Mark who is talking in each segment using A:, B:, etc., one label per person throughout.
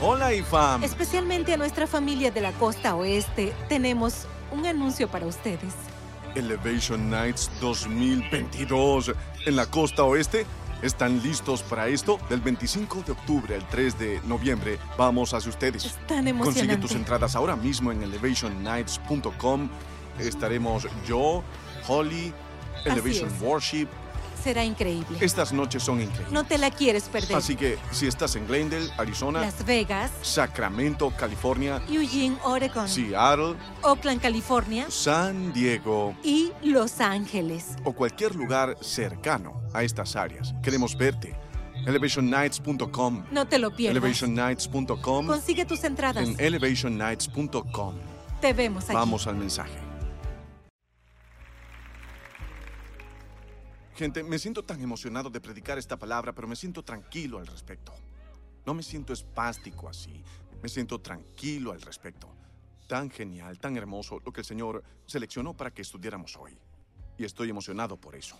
A: Hola, IFAM.
B: Especialmente a nuestra familia de la costa oeste, tenemos un anuncio para ustedes.
A: Elevation Nights 2022 en la costa oeste. ¿Están listos para esto? Del 25 de octubre al 3 de noviembre vamos hacia ustedes.
B: Es tan emocionante.
A: Consigue tus entradas ahora mismo en elevationnights.com. Estaremos yo, Holly, Elevation. Worship.
B: Será increíble.
A: Estas noches son increíbles.
B: No te la quieres perder.
A: Así que si estás en Glendale, Arizona,
B: Las Vegas,
A: Sacramento, California,
B: Eugene, Oregon,
A: Seattle,
B: Oakland, California
A: San Diego
B: y Los Ángeles.
A: o cualquier lugar cercano a estas áreas, queremos verte. Elevationnights.com.
B: No te lo pierdas.
A: Elevationnights.com.
B: Consigue tus entradas.
A: En elevationnights.com.
B: Te vemos aquí.
A: Vamos al mensaje. Gente, me siento tan emocionado de predicar esta palabra, pero me siento tranquilo al respecto. No me siento espástico así. Me siento tranquilo al respecto. Tan genial, tan hermoso lo que el Señor seleccionó para que estudiáramos hoy. Y estoy emocionado por eso.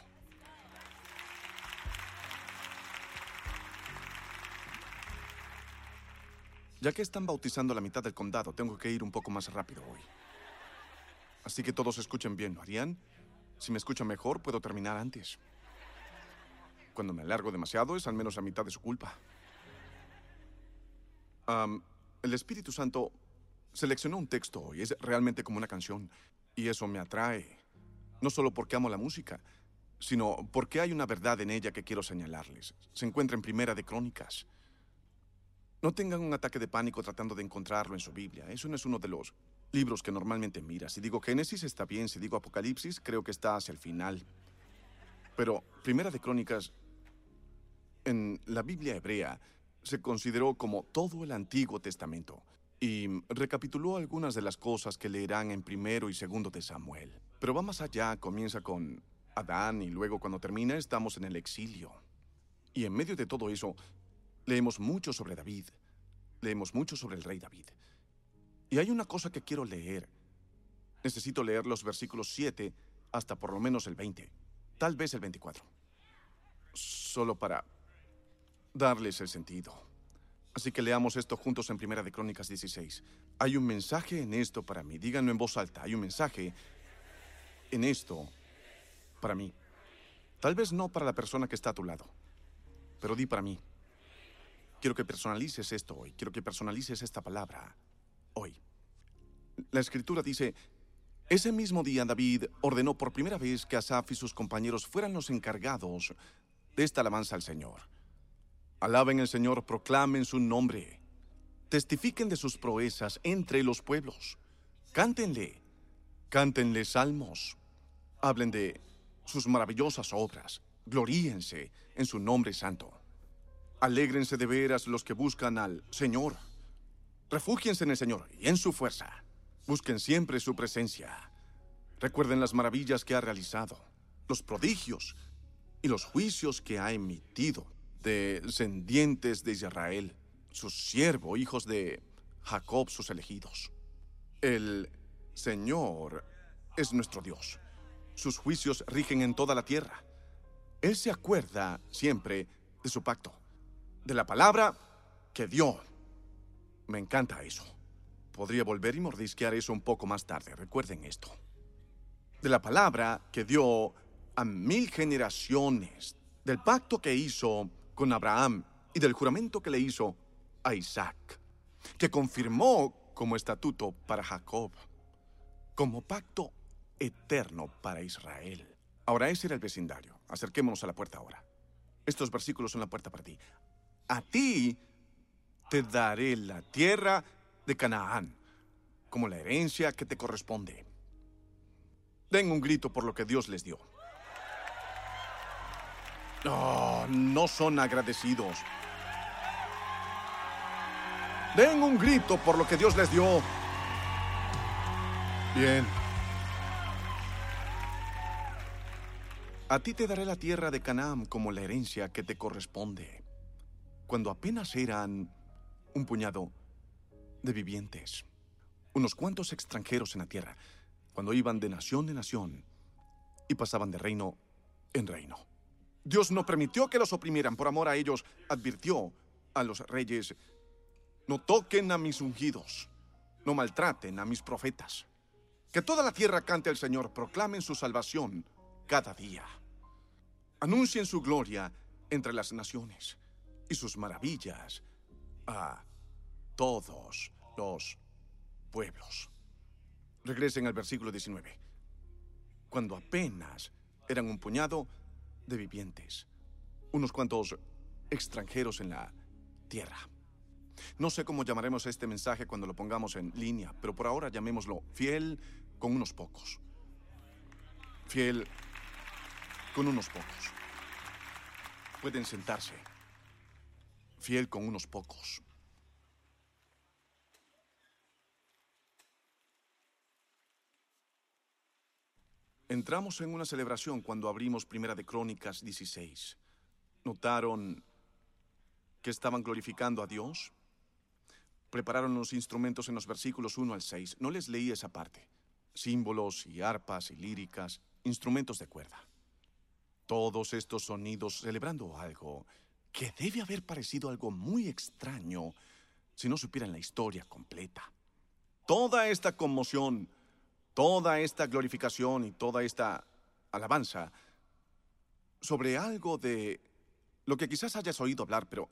A: Ya que están bautizando la mitad del condado, tengo que ir un poco más rápido hoy. Así que todos escuchen bien, ¿lo harían? Si me escuchan mejor, puedo terminar antes. Cuando me alargo demasiado, es al menos la mitad de su culpa. El Espíritu Santo seleccionó un texto y es realmente como una canción. Y eso me atrae. No solo porque amo la música, sino porque hay una verdad en ella que quiero señalarles. Se encuentra en Primera de Crónicas. No tengan un ataque de pánico tratando de encontrarlo en su Biblia. Eso no es uno de los libros que normalmente mira. Si digo Génesis está bien, si digo Apocalipsis creo que está hacia el final. Pero Primera de Crónicas, en la Biblia hebrea, se consideró como todo el Antiguo Testamento y recapituló algunas de las cosas que leerán en primero y segundo de Samuel. Pero va más allá, comienza con Adán y luego cuando termina estamos en el exilio. Y en medio de todo eso, leemos mucho sobre David, leemos mucho sobre el rey David. Y hay una cosa que quiero leer. Necesito leer los versículos 7 hasta por lo menos el 20, tal vez el 24. Solo para darles el sentido. Así que leamos esto juntos en Primera de Crónicas 16. Hay un mensaje en esto para mí. Díganlo en voz alta. Hay un mensaje en esto para mí. Tal vez no para la persona que está a tu lado, pero di para mí. Quiero que personalices esto hoy. Quiero que personalices esta palabra hoy. La escritura dice, ese mismo día David ordenó por primera vez que Asaf y sus compañeros fueran los encargados de esta alabanza al Señor. Alaben al Señor, proclamen su nombre, testifiquen de sus proezas entre los pueblos, cántenle, cántenle salmos, hablen de sus maravillosas obras, gloríense en su nombre santo. Alégrense de veras los que buscan al Señor. Refúgiense en el Señor y en su fuerza. Busquen siempre su presencia. Recuerden las maravillas que ha realizado, los prodigios y los juicios que ha emitido descendientes de Israel, su siervo, hijos de Jacob, sus elegidos. El Señor es nuestro Dios. Sus juicios rigen en toda la tierra. Él se acuerda siempre de su pacto, de la palabra que dio. Me encanta eso. Podría volver y mordisquear eso un poco más tarde. Recuerden esto. De la palabra que dio a mil generaciones, del pacto que hizo con Abraham y del juramento que le hizo a Isaac, que confirmó como estatuto para Jacob, como pacto eterno para Israel. Ahora ese era el vecindario. Acerquémonos a la puerta ahora. Estos versículos son la puerta para ti. A ti te daré la tierra de Canaán como la herencia que te corresponde. Den un grito por lo que Dios les dio. No, no son agradecidos. Den un grito por lo que Dios les dio. Bien. A ti te daré la tierra de Canaán como la herencia que te corresponde. Cuando apenas eran un puñado de vivientes, unos cuantos extranjeros en la tierra, cuando iban de nación en nación y pasaban de reino en reino. Dios no permitió que los oprimieran por amor a ellos, advirtió a los reyes No toquen a mis ungidos. No maltraten a mis profetas. Que toda la tierra cante al Señor, proclamen su salvación cada día. Anuncien su gloria entre las naciones y sus maravillas a todos los pueblos. Regresen al versículo 19. Cuando apenas eran un puñado de vivientes, unos cuantos extranjeros en la tierra. No sé cómo llamaremos este mensaje cuando lo pongamos en línea, pero por ahora llamémoslo fiel con unos pocos. Fiel con unos pocos. Pueden sentarse. Fiel con unos pocos. Entramos en una celebración cuando abrimos Primera de Crónicas 16. ¿Notaron que estaban glorificando a Dios? Prepararon los instrumentos en los versículos 1 al 6. No les leí esa parte. Símbolos y arpas y líricas, instrumentos de cuerda. Todos estos sonidos celebrando algo que debe haber parecido algo muy extraño si no supieran la historia completa. Toda esta conmoción toda esta glorificación y toda esta alabanza sobre algo de lo que quizás hayas oído hablar, pero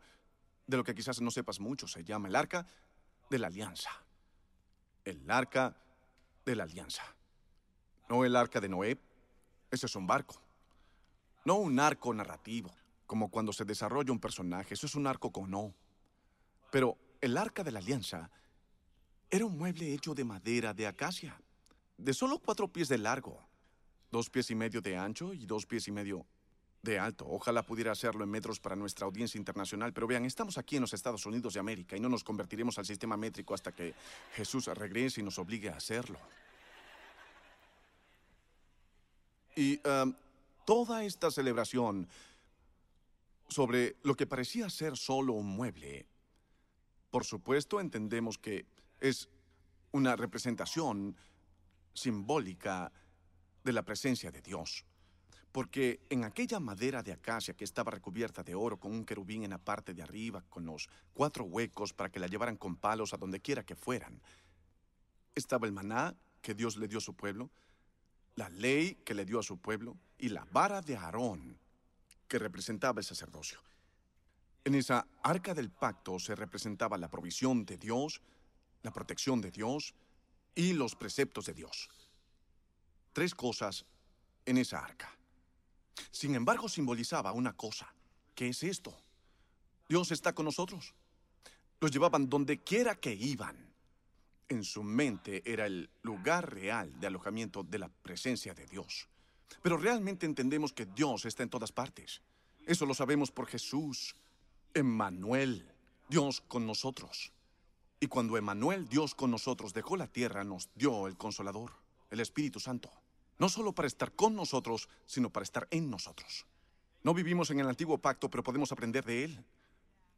A: de lo que quizás no sepas mucho, se llama el arca de la alianza. El arca de la alianza. No el arca de Noé, ese es un barco. No un arco narrativo, como cuando se desarrolla un personaje, eso es un arco con no. Pero el arca de la alianza era un mueble hecho de madera de acacia de solo cuatro pies de largo, dos pies y medio de ancho y dos pies y medio de alto. Ojalá pudiera hacerlo en metros para nuestra audiencia internacional, pero vean, estamos aquí en los Estados Unidos de América y no nos convertiremos al sistema métrico hasta que Jesús regrese y nos obligue a hacerlo. Y um, toda esta celebración sobre lo que parecía ser solo un mueble, por supuesto entendemos que es una representación simbólica de la presencia de Dios. Porque en aquella madera de acacia que estaba recubierta de oro con un querubín en la parte de arriba, con los cuatro huecos para que la llevaran con palos a donde quiera que fueran, estaba el maná que Dios le dio a su pueblo, la ley que le dio a su pueblo y la vara de Aarón que representaba el sacerdocio. En esa arca del pacto se representaba la provisión de Dios, la protección de Dios, y los preceptos de Dios. Tres cosas en esa arca. Sin embargo, simbolizaba una cosa. ¿Qué es esto? Dios está con nosotros. Los llevaban donde quiera que iban. En su mente era el lugar real de alojamiento de la presencia de Dios. Pero realmente entendemos que Dios está en todas partes. Eso lo sabemos por Jesús, Emmanuel, Dios con nosotros. Y cuando Emanuel, Dios con nosotros, dejó la tierra, nos dio el Consolador, el Espíritu Santo. No solo para estar con nosotros, sino para estar en nosotros. No vivimos en el antiguo pacto, pero podemos aprender de Él.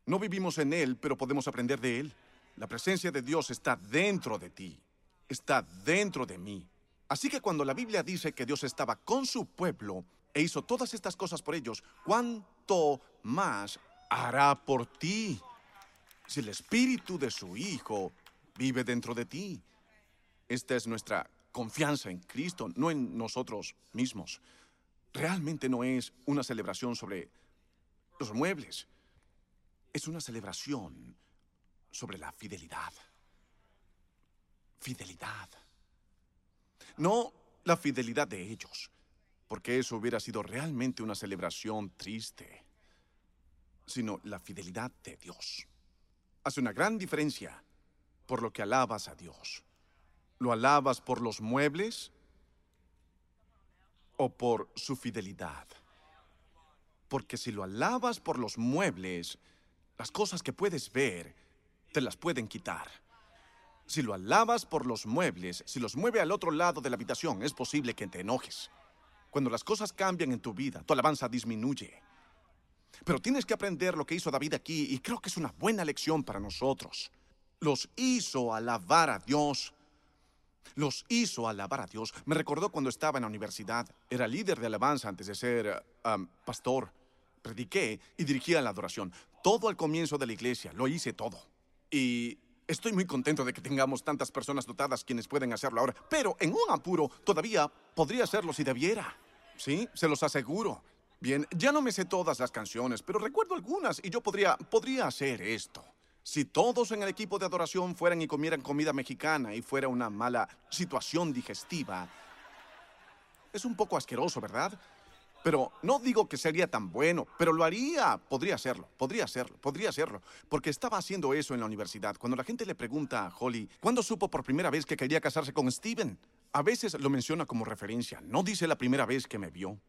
A: No vivimos en Él, pero podemos aprender de Él. La presencia de Dios está dentro de ti, está dentro de mí. Así que cuando la Biblia dice que Dios estaba con su pueblo e hizo todas estas cosas por ellos, ¿cuánto más hará por ti? Si el espíritu de su Hijo vive dentro de ti. Esta es nuestra confianza en Cristo, no en nosotros mismos. Realmente no es una celebración sobre los muebles. Es una celebración sobre la fidelidad. Fidelidad. No la fidelidad de ellos, porque eso hubiera sido realmente una celebración triste, sino la fidelidad de Dios hace una gran diferencia por lo que alabas a Dios. ¿Lo alabas por los muebles o por su fidelidad? Porque si lo alabas por los muebles, las cosas que puedes ver te las pueden quitar. Si lo alabas por los muebles, si los mueve al otro lado de la habitación, es posible que te enojes. Cuando las cosas cambian en tu vida, tu alabanza disminuye. Pero tienes que aprender lo que hizo David aquí y creo que es una buena lección para nosotros. Los hizo alabar a Dios. Los hizo alabar a Dios. Me recordó cuando estaba en la universidad. Era líder de alabanza antes de ser um, pastor. Prediqué y dirigía la adoración. Todo al comienzo de la iglesia. Lo hice todo. Y estoy muy contento de que tengamos tantas personas dotadas quienes pueden hacerlo ahora. Pero en un apuro todavía podría hacerlo si debiera. Sí, se los aseguro. Bien, ya no me sé todas las canciones, pero recuerdo algunas y yo podría, podría hacer esto. Si todos en el equipo de adoración fueran y comieran comida mexicana y fuera una mala situación digestiva, es un poco asqueroso, ¿verdad? Pero no digo que sería tan bueno, pero lo haría. Podría hacerlo, podría hacerlo, podría hacerlo. Porque estaba haciendo eso en la universidad. Cuando la gente le pregunta a Holly, ¿cuándo supo por primera vez que quería casarse con Steven? A veces lo menciona como referencia. No dice la primera vez que me vio.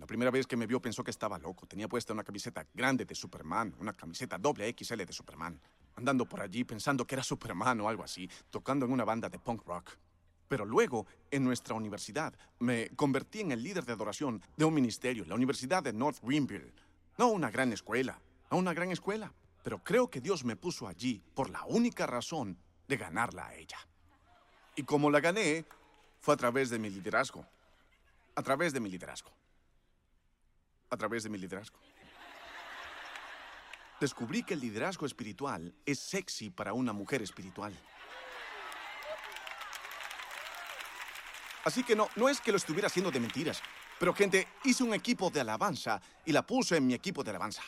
A: La primera vez que me vio pensó que estaba loco. Tenía puesta una camiseta grande de Superman, una camiseta doble XL de Superman. Andando por allí pensando que era Superman o algo así, tocando en una banda de punk rock. Pero luego, en nuestra universidad, me convertí en el líder de adoración de un ministerio, la Universidad de North Greenville. No una gran escuela, no una gran escuela, pero creo que Dios me puso allí por la única razón de ganarla a ella. Y como la gané, fue a través de mi liderazgo. A través de mi liderazgo. A través de mi liderazgo. Descubrí que el liderazgo espiritual es sexy para una mujer espiritual. Así que no, no es que lo estuviera haciendo de mentiras. Pero gente, hice un equipo de alabanza y la puse en mi equipo de alabanza.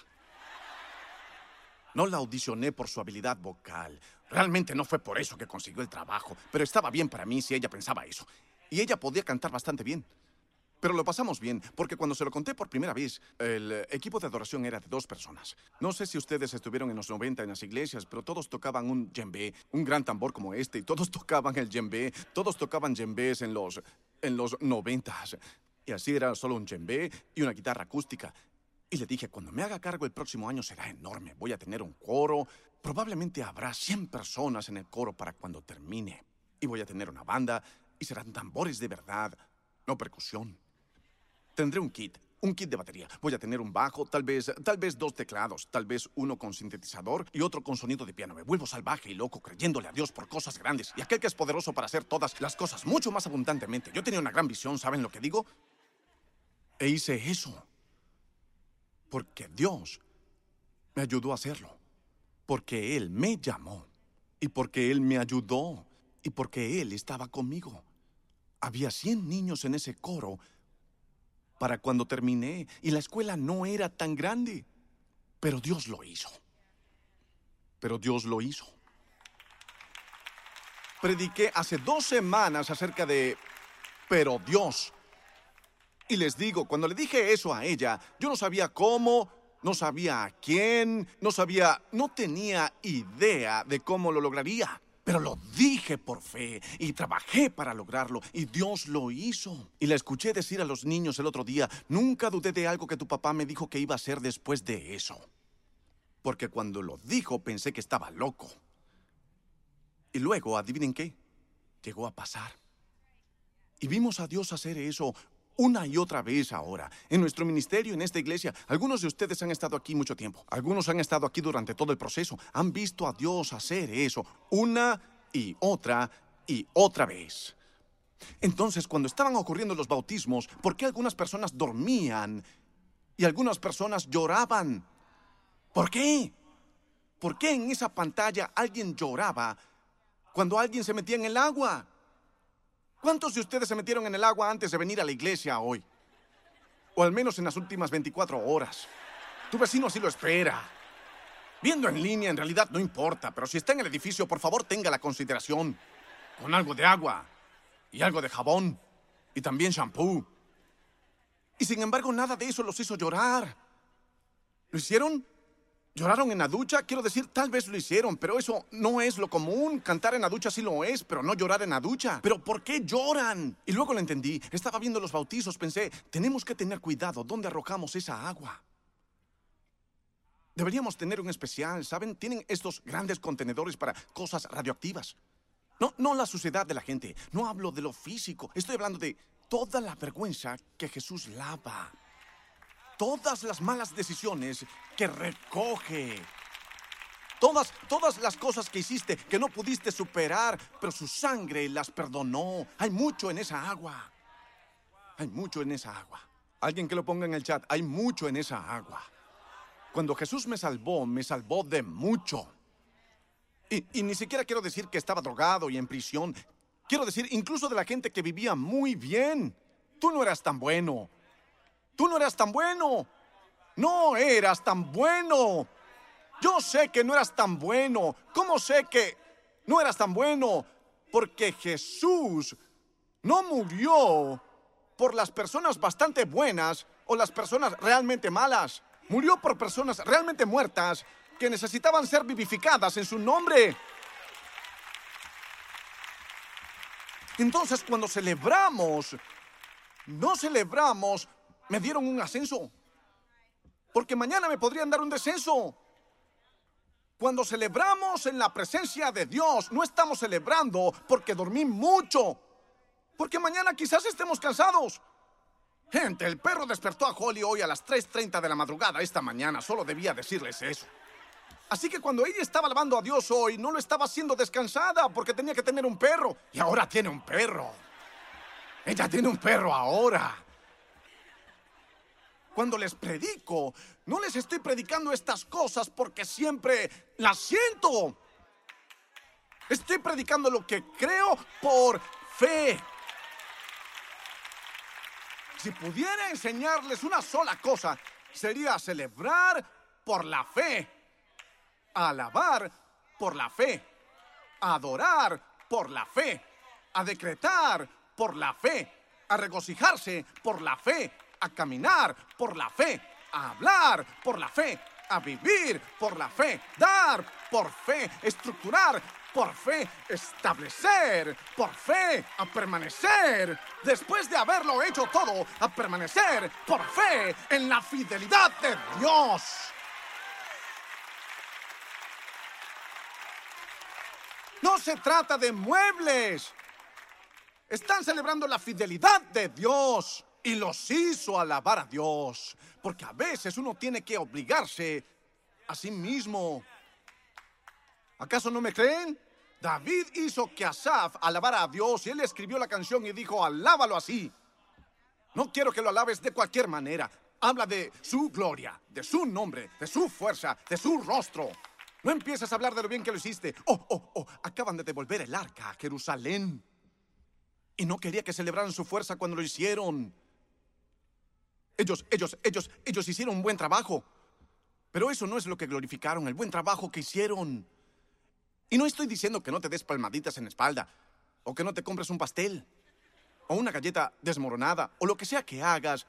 A: No la audicioné por su habilidad vocal. Realmente no fue por eso que consiguió el trabajo, pero estaba bien para mí si ella pensaba eso. Y ella podía cantar bastante bien. Pero lo pasamos bien, porque cuando se lo conté por primera vez, el equipo de adoración era de dos personas. No sé si ustedes estuvieron en los 90 en las iglesias, pero todos tocaban un djembe, un gran tambor como este, y todos tocaban el djembe, todos tocaban djembes en los, en los 90. Y así era solo un djembe y una guitarra acústica. Y le dije, cuando me haga cargo el próximo año será enorme, voy a tener un coro, probablemente habrá 100 personas en el coro para cuando termine. Y voy a tener una banda, y serán tambores de verdad, no percusión. Tendré un kit, un kit de batería. Voy a tener un bajo, tal vez, tal vez dos teclados, tal vez uno con sintetizador y otro con sonido de piano. Me vuelvo salvaje y loco creyéndole a Dios por cosas grandes y aquel que es poderoso para hacer todas las cosas mucho más abundantemente. Yo tenía una gran visión, ¿saben lo que digo? E hice eso. Porque Dios me ayudó a hacerlo. Porque Él me llamó. Y porque Él me ayudó. Y porque Él estaba conmigo. Había 100 niños en ese coro para cuando terminé y la escuela no era tan grande. Pero Dios lo hizo. Pero Dios lo hizo. Prediqué hace dos semanas acerca de... Pero Dios. Y les digo, cuando le dije eso a ella, yo no sabía cómo, no sabía a quién, no sabía, no tenía idea de cómo lo lograría. Pero lo dije por fe y trabajé para lograrlo y Dios lo hizo. Y la escuché decir a los niños el otro día, nunca dudé de algo que tu papá me dijo que iba a hacer después de eso. Porque cuando lo dijo pensé que estaba loco. Y luego, adivinen qué, llegó a pasar. Y vimos a Dios hacer eso una y otra vez ahora. En nuestro ministerio, en esta iglesia, algunos de ustedes han estado aquí mucho tiempo. Algunos han estado aquí durante todo el proceso. Han visto a Dios hacer eso una y otra y otra vez. Entonces, cuando estaban ocurriendo los bautismos, ¿por qué algunas personas dormían y algunas personas lloraban? ¿Por qué? ¿Por qué en esa pantalla alguien lloraba cuando alguien se metía en el agua? ¿Cuántos de ustedes se metieron en el agua antes de venir a la iglesia hoy? O al menos en las últimas 24 horas. Tu vecino así lo espera. Viendo en línea en realidad no importa, pero si está en el edificio, por favor tenga la consideración. Con algo de agua y algo de jabón y también shampoo. Y sin embargo nada de eso los hizo llorar. ¿Lo hicieron? ¿Lloraron en la ducha? Quiero decir, tal vez lo hicieron, pero eso no es lo común. Cantar en la ducha sí lo es, pero no llorar en la ducha. ¿Pero por qué lloran? Y luego lo entendí. Estaba viendo los bautizos, pensé, tenemos que tener cuidado dónde arrojamos esa agua. Deberíamos tener un especial, ¿saben? Tienen estos grandes contenedores para cosas radioactivas. No, no la suciedad de la gente. No hablo de lo físico. Estoy hablando de toda la vergüenza que Jesús lava todas las malas decisiones que recoge. Todas, todas las cosas que hiciste que no pudiste superar, pero su sangre las perdonó. Hay mucho en esa agua. Hay mucho en esa agua. Alguien que lo ponga en el chat, hay mucho en esa agua. Cuando Jesús me salvó, me salvó de mucho. Y, y ni siquiera quiero decir que estaba drogado y en prisión. Quiero decir incluso de la gente que vivía muy bien. Tú no eras tan bueno. Tú no eras tan bueno. No eras tan bueno. Yo sé que no eras tan bueno. ¿Cómo sé que no eras tan bueno? Porque Jesús no murió por las personas bastante buenas o las personas realmente malas. Murió por personas realmente muertas que necesitaban ser vivificadas en su nombre. Entonces, cuando celebramos, no celebramos, me dieron un ascenso. Porque mañana me podrían dar un descenso. Cuando celebramos en la presencia de Dios, no estamos celebrando porque dormí mucho. Porque mañana quizás estemos cansados. Gente, el perro despertó a Holly hoy a las 3.30 de la madrugada esta mañana. Solo debía decirles eso. Así que cuando ella estaba alabando a Dios hoy, no lo estaba haciendo descansada porque tenía que tener un perro. Y ahora tiene un perro. Ella tiene un perro ahora. Cuando les predico, no les estoy predicando estas cosas porque siempre las siento. Estoy predicando lo que creo por fe. Si pudiera enseñarles una sola cosa, sería celebrar por la fe, alabar por la fe, adorar por la fe, a decretar por la fe, a regocijarse por la fe, a caminar por la fe, a hablar por la fe, a vivir por la fe, dar por fe, estructurar por fe, establecer por fe, a permanecer, después de haberlo hecho todo, a permanecer por fe en la fidelidad de Dios. No se trata de muebles. Están celebrando la fidelidad de Dios y los hizo alabar a Dios. Porque a veces uno tiene que obligarse a sí mismo. ¿Acaso no me creen? David hizo que Asaf alabara a Dios y él escribió la canción y dijo, alábalo así. No quiero que lo alabes de cualquier manera. Habla de su gloria, de su nombre, de su fuerza, de su rostro. No empieces a hablar de lo bien que lo hiciste. Oh, oh, oh, acaban de devolver el arca a Jerusalén. Y no quería que celebraran su fuerza cuando lo hicieron. Ellos, ellos, ellos, ellos hicieron un buen trabajo. Pero eso no es lo que glorificaron, el buen trabajo que hicieron. Y no estoy diciendo que no te des palmaditas en la espalda, o que no te compres un pastel, o una galleta desmoronada, o lo que sea que hagas.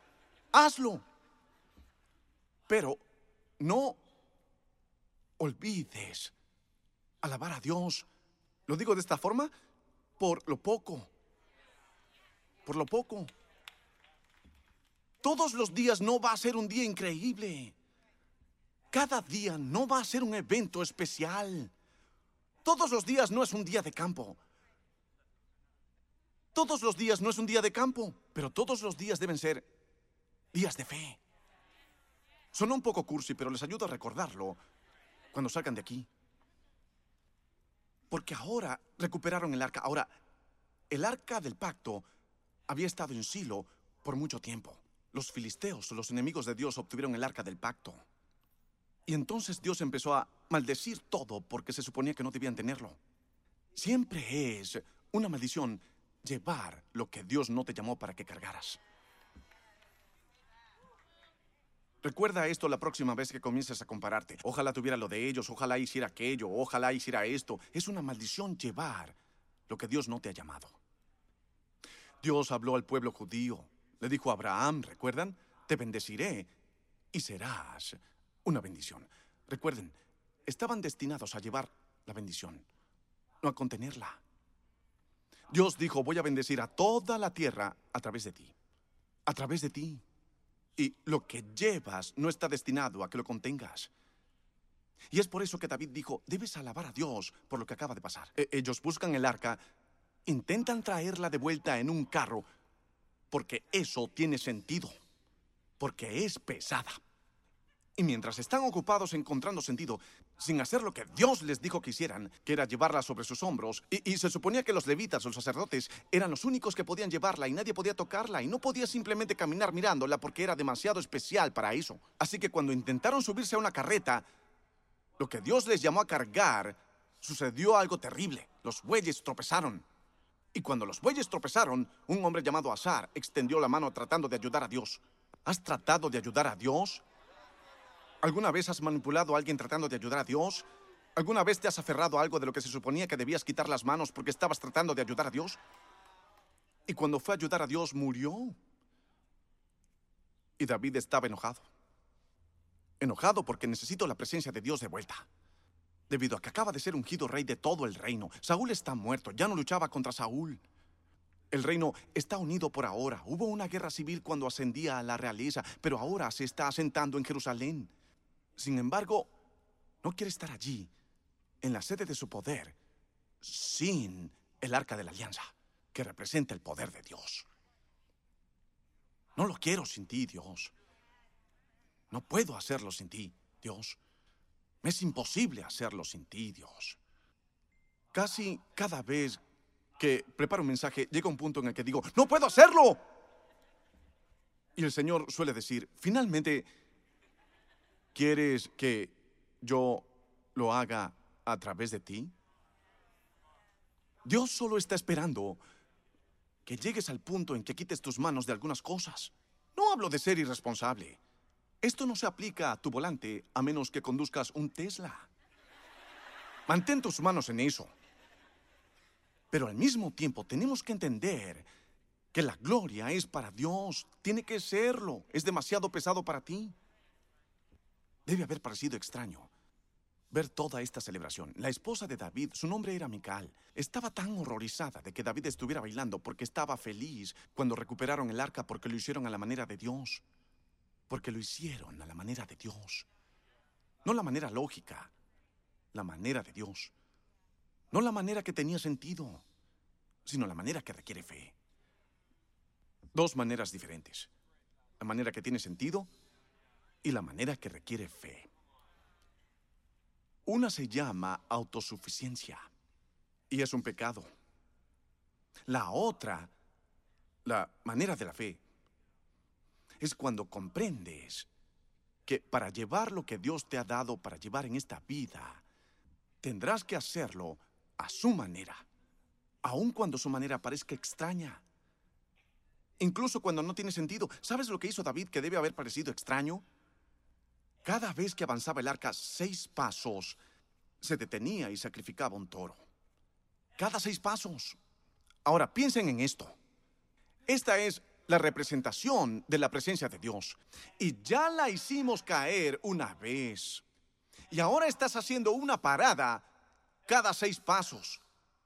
A: Hazlo. Pero no olvides alabar a Dios. Lo digo de esta forma por lo poco. Por lo poco. Todos los días no va a ser un día increíble. Cada día no va a ser un evento especial. Todos los días no es un día de campo. Todos los días no es un día de campo, pero todos los días deben ser días de fe. Sonó un poco cursi, pero les ayudo a recordarlo cuando salgan de aquí. Porque ahora recuperaron el arca. Ahora, el arca del pacto había estado en Silo por mucho tiempo. Los filisteos, los enemigos de Dios, obtuvieron el arca del pacto. Y entonces Dios empezó a maldecir todo porque se suponía que no debían tenerlo. Siempre es una maldición llevar lo que Dios no te llamó para que cargaras. Recuerda esto la próxima vez que comiences a compararte. Ojalá tuviera lo de ellos, ojalá hiciera aquello, ojalá hiciera esto. Es una maldición llevar lo que Dios no te ha llamado. Dios habló al pueblo judío. Le dijo a Abraham, ¿recuerdan? Te bendeciré y serás una bendición. Recuerden, estaban destinados a llevar la bendición, no a contenerla. Dios dijo, voy a bendecir a toda la tierra a través de ti. A través de ti. Y lo que llevas no está destinado a que lo contengas. Y es por eso que David dijo, debes alabar a Dios por lo que acaba de pasar. E ellos buscan el arca, intentan traerla de vuelta en un carro, porque eso tiene sentido, porque es pesada. Y mientras están ocupados encontrando sentido, sin hacer lo que Dios les dijo que hicieran, que era llevarla sobre sus hombros, y, se suponía que los levitas o los sacerdotes eran los únicos que podían llevarla y nadie podía tocarla y no podía simplemente caminar mirándola porque era demasiado especial para eso. Así que cuando intentaron subirse a una carreta, lo que Dios les llamó a cargar sucedió algo terrible. Los bueyes tropezaron. Y cuando los bueyes tropezaron, un hombre llamado Azar extendió la mano tratando de ayudar a Dios. ¿Has tratado de ayudar a Dios? ¿Alguna vez has manipulado a alguien tratando de ayudar a Dios? ¿Alguna vez te has aferrado a algo de lo que se suponía que debías quitar las manos porque estabas tratando de ayudar a Dios? Y cuando fue a ayudar a Dios, murió. Y David estaba enojado. Enojado porque necesito la presencia de Dios de vuelta. Debido a que acaba de ser ungido rey de todo el reino. Saúl está muerto, ya no luchaba contra Saúl. El reino está unido por ahora. Hubo una guerra civil cuando ascendía a la realeza, pero ahora se está asentando en Jerusalén. Sin embargo, no quiere estar allí, en la sede de su poder, sin el arca de la alianza, que representa el poder de Dios. No lo quiero sin ti, Dios. No puedo hacerlo sin ti, Dios. Es imposible hacerlo sin ti, Dios. Casi cada vez que preparo un mensaje, llega un punto en el que digo, no puedo hacerlo. Y el Señor suele decir, finalmente, ¿quieres que yo lo haga a través de ti? Dios solo está esperando que llegues al punto en que quites tus manos de algunas cosas. No hablo de ser irresponsable. Esto no se aplica a tu volante a menos que conduzcas un Tesla. Mantén tus manos en eso. Pero al mismo tiempo tenemos que entender que la gloria es para Dios. Tiene que serlo. Es demasiado pesado para ti. Debe haber parecido extraño ver toda esta celebración. La esposa de David, su nombre era Mical, estaba tan horrorizada de que David estuviera bailando porque estaba feliz cuando recuperaron el arca porque lo hicieron a la manera de Dios. Porque lo hicieron a la manera de Dios. No la manera lógica, la manera de Dios. No la manera que tenía sentido, sino la manera que requiere fe. Dos maneras diferentes. La manera que tiene sentido y la manera que requiere fe. Una se llama autosuficiencia y es un pecado. La otra, la manera de la fe, es cuando comprendes que para llevar lo que Dios te ha dado para llevar en esta vida, tendrás que hacerlo a su manera, aun cuando su manera parezca extraña. Incluso cuando no tiene sentido. ¿Sabes lo que hizo David que debe haber parecido extraño? Cada vez que avanzaba el arca seis pasos, se detenía y sacrificaba un toro. Cada seis pasos. Ahora, piensen en esto. Esta es la representación de la presencia de Dios. Y ya la hicimos caer una vez. Y ahora estás haciendo una parada cada seis pasos.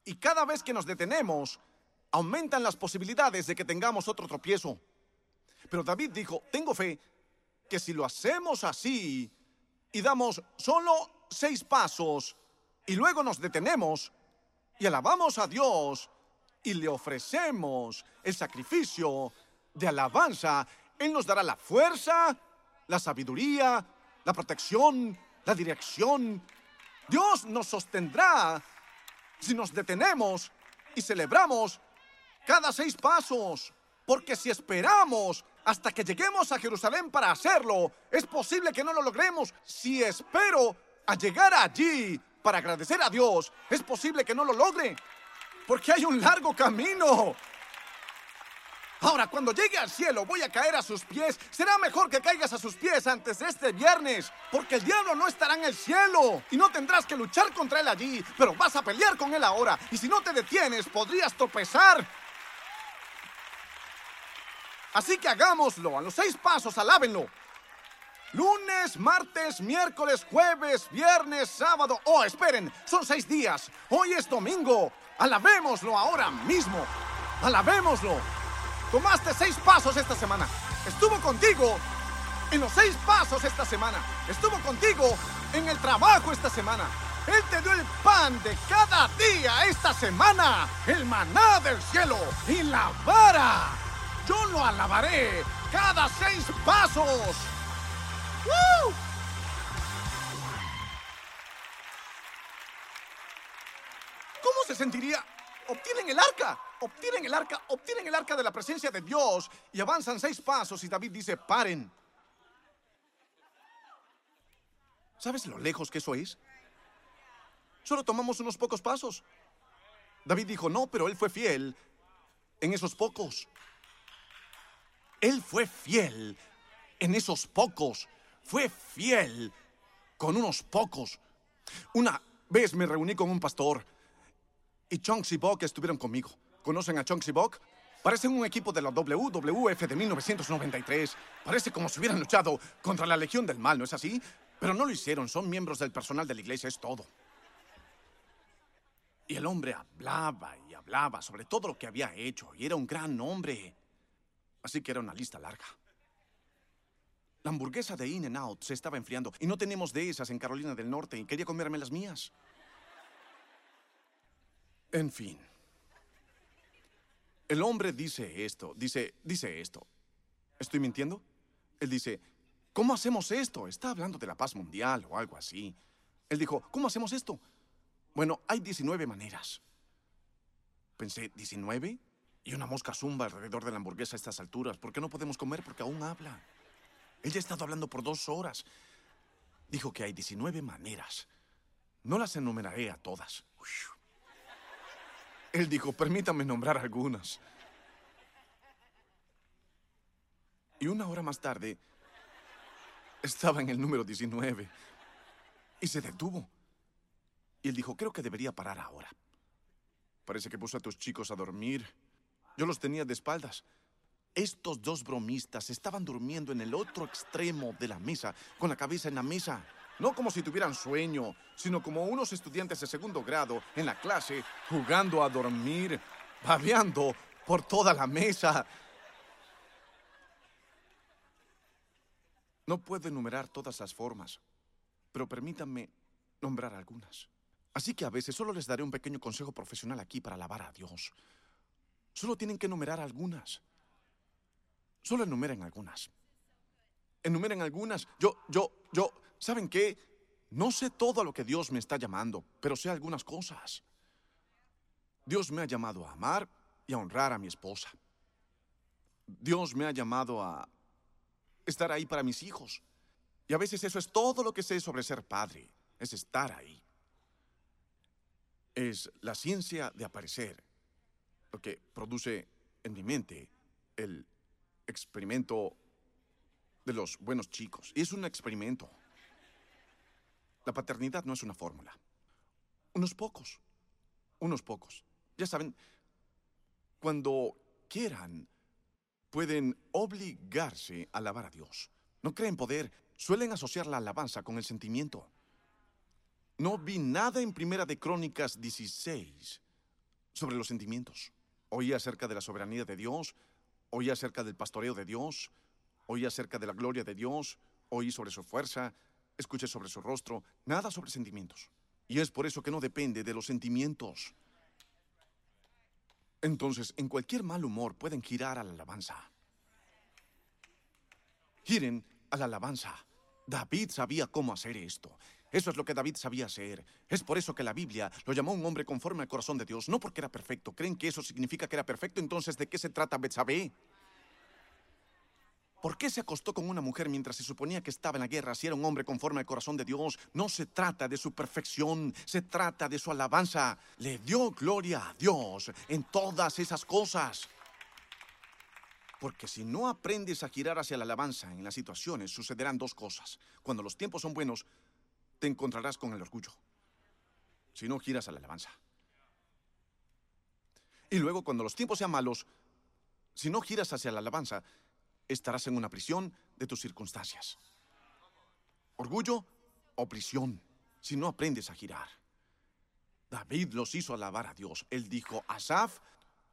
A: Y cada vez que nos detenemos, aumentan las posibilidades de que tengamos otro tropiezo. Pero David dijo, tengo fe que si lo hacemos así y damos solo seis pasos y luego nos detenemos y alabamos a Dios y le ofrecemos el sacrificio de alabanza, Él nos dará la fuerza, la sabiduría, la protección, la dirección. Dios nos sostendrá si nos detenemos y celebramos cada seis pasos. Porque si esperamos hasta que lleguemos a Jerusalén para hacerlo, es posible que no lo logremos. Si espero a llegar allí para agradecer a Dios, es posible que no lo logre. Porque hay un largo camino. Ahora, cuando llegue al cielo, voy a caer a sus pies. Será mejor que caigas a sus pies antes de este viernes, porque el diablo no estará en el cielo y no tendrás que luchar contra él allí, pero vas a pelear con él ahora. Y si no te detienes, podrías tropezar. Así que hagámoslo. A los seis pasos, alábenlo. Lunes, martes, miércoles, jueves, viernes, sábado. Oh, esperen, son seis días. Hoy es domingo. Alabémoslo ahora mismo. Alabémoslo. Tomaste seis pasos esta semana. Estuvo contigo en los seis pasos esta semana. Estuvo contigo en el trabajo esta semana. Él te dio el pan de cada día esta semana. El maná del cielo y la vara yo lo alabaré cada seis pasos. ¿Cómo se sentiría? Obtienen el arca, obtienen el arca, obtienen el arca de la presencia de Dios y avanzan seis pasos y David dice, paren. ¿Sabes lo lejos que eso es? Solo tomamos unos pocos pasos. David dijo, no, pero él fue fiel en esos pocos. Él fue fiel en esos pocos. Fue fiel con unos pocos. Una vez me reuní con un pastor y Chunks y Buck estuvieron conmigo. ¿Conocen a Chunks y Buck? Parecen un equipo de la WWF de 1993. Parece como si hubieran luchado contra la Legión del Mal, ¿no es así? Pero no lo hicieron, son miembros del personal de la iglesia, es todo. Y el hombre hablaba y hablaba sobre todo lo que había hecho, y era un gran hombre. Así que era una lista larga. La hamburguesa de In n Out se estaba enfriando y no tenemos de esas en Carolina del Norte y quería comerme las mías. En fin. El hombre dice esto, dice, dice esto. ¿Estoy mintiendo? Él dice, ¿cómo hacemos esto? Está hablando de la paz mundial o algo así. Él dijo, ¿cómo hacemos esto? Bueno, hay 19 maneras. Pensé, ¿19? Y una mosca zumba alrededor de la hamburguesa a estas alturas. ¿Por qué no podemos comer? Porque aún habla. Ella ha estado hablando por dos horas. Dijo que hay 19 maneras. No las enumeraré a todas. Él dijo, permítame nombrar algunas. Y una hora más tarde, estaba en el número 19 y se detuvo. Y él dijo, creo que debería parar ahora. Parece que puso a tus chicos a dormir. Yo los tenía de espaldas. Estos dos bromistas estaban durmiendo en el otro extremo de la mesa, con la cabeza en la mesa. No como si tuvieran sueño, sino como unos estudiantes de segundo grado en la clase, jugando a dormir, babeando por toda la mesa. No puedo enumerar todas las formas, pero permítanme nombrar algunas. Así que a veces solo les daré un pequeño consejo profesional aquí para alabar a Dios. Solo tienen que enumerar algunas. Solo enumeren algunas. Enumeren algunas. Yo, yo, yo, ¿saben qué? No sé todo a lo que Dios me está llamando, pero sé algunas cosas. Dios me ha llamado a amar y a honrar a mi esposa. Dios me ha llamado a estar ahí para mis hijos. Y a veces eso es todo lo que sé sobre ser padre, es estar ahí. Es la ciencia de aparecer, lo que produce en mi mente el experimento de los buenos chicos. Es un experimento. La paternidad no es una fórmula. Unos pocos. Unos pocos. Ya saben, cuando quieran, pueden obligarse a alabar a Dios. No creen poder. Suelen asociar la alabanza con el sentimiento. No vi nada en Primera de Crónicas 16 sobre los sentimientos. Oí acerca de la soberanía de Dios, Oí acerca del pastoreo de Dios, oí acerca de la gloria de Dios, oí sobre su fuerza, escuché sobre su rostro, nada sobre sentimientos. Y es por eso que no depende de los sentimientos. Entonces, en cualquier mal humor pueden girar a la alabanza. Giren a la alabanza. David sabía cómo hacer esto. Eso es lo que David sabía hacer. Es por eso que la Biblia lo llamó un hombre conforme al corazón de Dios, no porque era perfecto. ¿Creen que eso significa que era perfecto? Entonces, ¿de qué se trata Betsabé? ¿Por qué se acostó con una mujer mientras se suponía que estaba en la guerra si era un hombre conforme al corazón de Dios? No se trata de su perfección, se trata de su alabanza. Le dio gloria a Dios en todas esas cosas. Porque si no aprendes a girar hacia la alabanza en las situaciones, sucederán dos cosas. Cuando los tiempos son buenos, te encontrarás con el orgullo. Si no giras a la alabanza. Y luego, cuando los tiempos sean malos, si no giras hacia la alabanza, estarás en una prisión de tus circunstancias. Orgullo o prisión, si no aprendes a girar. David los hizo alabar a Dios. Él dijo, Asaf,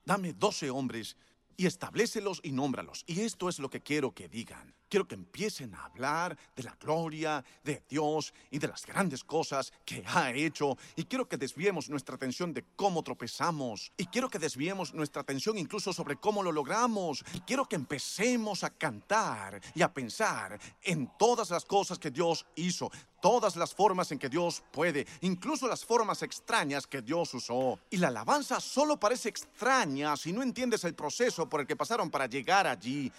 A: dame doce hombres y establecelos y nómbralos. Y esto es lo que quiero que digan. Quiero que empiecen a hablar de la gloria de Dios y de las grandes cosas que ha hecho. Y quiero que desviemos nuestra atención de cómo tropezamos. Y quiero que desviemos nuestra atención incluso sobre cómo lo logramos. Quiero que empecemos a cantar y a pensar en todas las cosas que Dios hizo todas las formas en que Dios puede, incluso las formas extrañas que Dios usó. Y la alabanza solo parece extraña si no entiendes el proceso por el que pasaron para llegar allí.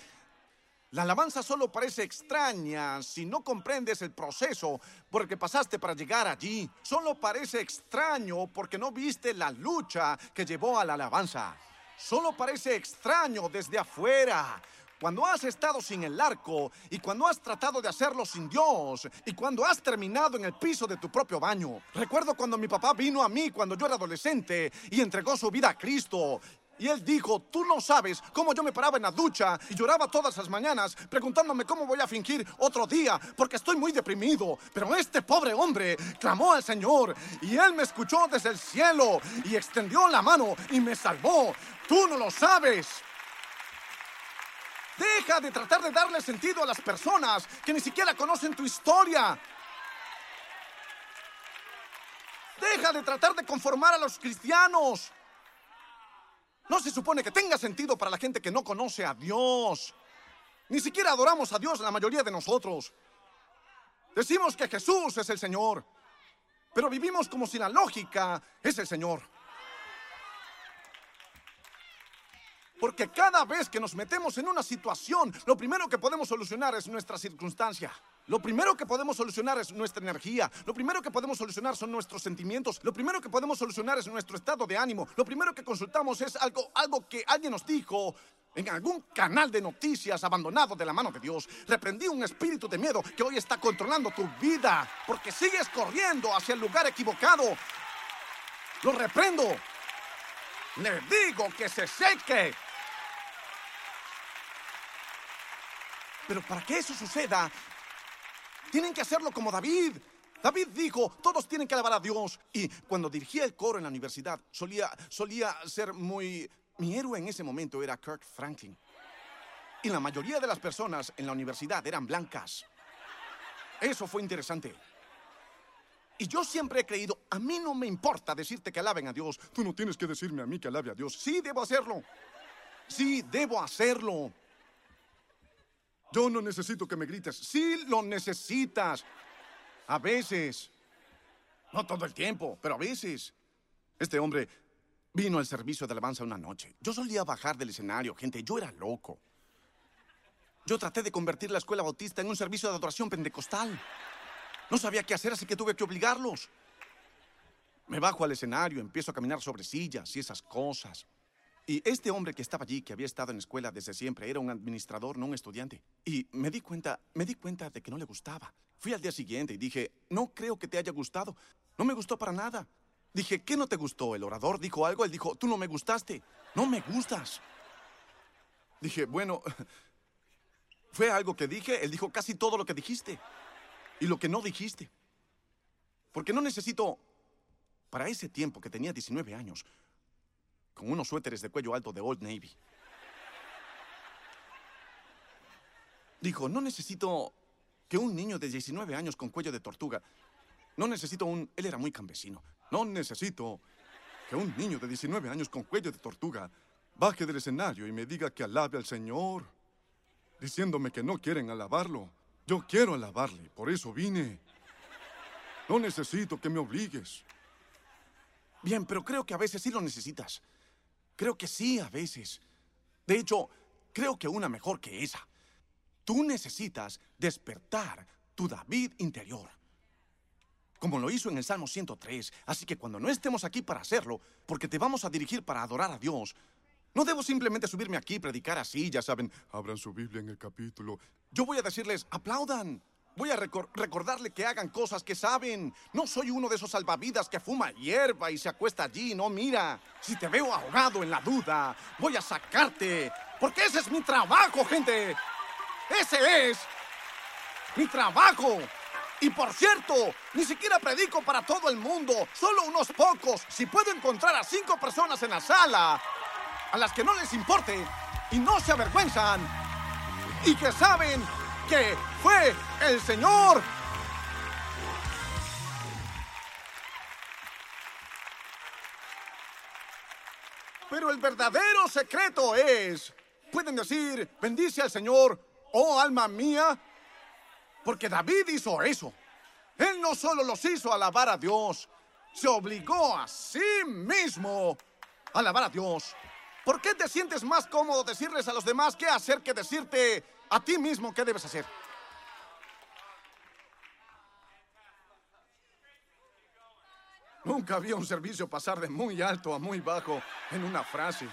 A: La alabanza solo parece extraña si no comprendes el proceso por el que pasaste para llegar allí. Solo parece extraño porque no viste la lucha que llevó a la alabanza. Solo parece extraño desde afuera. Cuando has estado sin el arco y cuando has tratado de hacerlo sin Dios y cuando has terminado en el piso de tu propio baño. Recuerdo cuando mi papá vino a mí cuando yo era adolescente y entregó su vida a Cristo. Y él dijo, tú no sabes cómo yo me paraba en la ducha y lloraba todas las mañanas preguntándome cómo voy a fingir otro día porque estoy muy deprimido. Pero este pobre hombre clamó al Señor y él me escuchó desde el cielo y extendió la mano y me salvó. Tú no lo sabes. Deja de tratar de darle sentido a las personas que ni siquiera conocen tu historia. Deja de tratar de conformar a los cristianos. No se supone que tenga sentido para la gente que no conoce a Dios. Ni siquiera adoramos a Dios la mayoría de nosotros. Decimos que Jesús es el Señor, pero vivimos como si la lógica es el Señor. Porque cada vez que nos metemos en una situación, lo primero que podemos solucionar es nuestra circunstancia. Lo primero que podemos solucionar es nuestra energía. Lo primero que podemos solucionar son nuestros sentimientos. Lo primero que podemos solucionar es nuestro estado de ánimo. Lo primero que consultamos es algo, algo que alguien nos dijo en algún canal de noticias abandonado de la mano de Dios. Reprendí un espíritu de miedo que hoy está controlando tu vida porque sigues corriendo hacia el lugar equivocado. Lo reprendo. Le digo que se seque. Pero para que eso suceda, tienen que hacerlo como David. David dijo, todos tienen que alabar a Dios. Y cuando dirigía el coro en la universidad, solía, solía ser muy... Mi héroe en ese momento era Kirk Franklin. Y la mayoría de las personas en la universidad eran blancas. Eso fue interesante. Y yo siempre he creído, a mí no me importa decirte que alaben a Dios. Tú no tienes que decirme a mí que alabe a Dios. Sí, debo hacerlo. Sí, debo hacerlo. Yo no necesito que me grites. Sí lo necesitas. A veces. No todo el tiempo, pero a veces. Este hombre vino al servicio de alabanza una noche. Yo solía bajar del escenario, gente. Yo era loco. Yo traté de convertir la escuela bautista en un servicio de adoración pentecostal. No sabía qué hacer, así que tuve que obligarlos. Me bajo al escenario, empiezo a caminar sobre sillas y esas cosas. Y este hombre que estaba allí, que había estado en la escuela desde siempre, era un administrador, no un estudiante. Y me di cuenta, me di cuenta de que no le gustaba. Fui al día siguiente y dije, no creo que te haya gustado. No me gustó para nada. Dije, ¿qué no te gustó? El orador dijo algo, él dijo, tú no me gustaste. No me gustas. Dije, bueno, fue algo que dije, él dijo casi todo lo que dijiste. Y lo que no dijiste. Porque no necesito, para ese tiempo que tenía 19 años, con unos suéteres de cuello alto de Old Navy. Dijo, no necesito que un niño de 19 años con cuello de tortuga, no necesito un... Él era muy campesino. No necesito que un niño de 19 años con cuello de tortuga baje del escenario y me diga que alabe al Señor, diciéndome que no quieren alabarlo. Yo quiero alabarle, por eso vine. No necesito que me obligues. Bien, pero creo que a veces sí lo necesitas. Creo que sí, a veces. De hecho, creo que una mejor que esa. Tú necesitas despertar tu David interior. Como lo hizo en el Salmo 103. Así que cuando no estemos aquí para hacerlo, porque te vamos a dirigir para adorar a Dios, no debo simplemente subirme aquí y predicar así, ya saben. Abran su Biblia en el capítulo. Yo voy a decirles, aplaudan. Voy a recordarle que hagan cosas que saben. No soy uno de esos salvavidas que fuma hierba y se acuesta allí. No, mira. Si te veo ahogado en la duda, voy a sacarte. Porque ese es mi trabajo, gente. Ese es mi trabajo. Y por cierto, ni siquiera predico para todo el mundo, solo unos pocos. Si puedo encontrar a cinco personas en la sala a las que no les importe y no se avergüenzan y que saben que fue el Señor. Pero el verdadero secreto es, pueden decir, bendice al Señor, oh alma mía, porque David hizo eso. Él no solo los hizo alabar a Dios, se obligó a sí mismo a alabar a Dios. ¿Por qué te sientes más cómodo decirles a los demás qué hacer que decirte, a ti mismo qué debes hacer. Nunca había un servicio pasar de muy alto a muy bajo en una frase.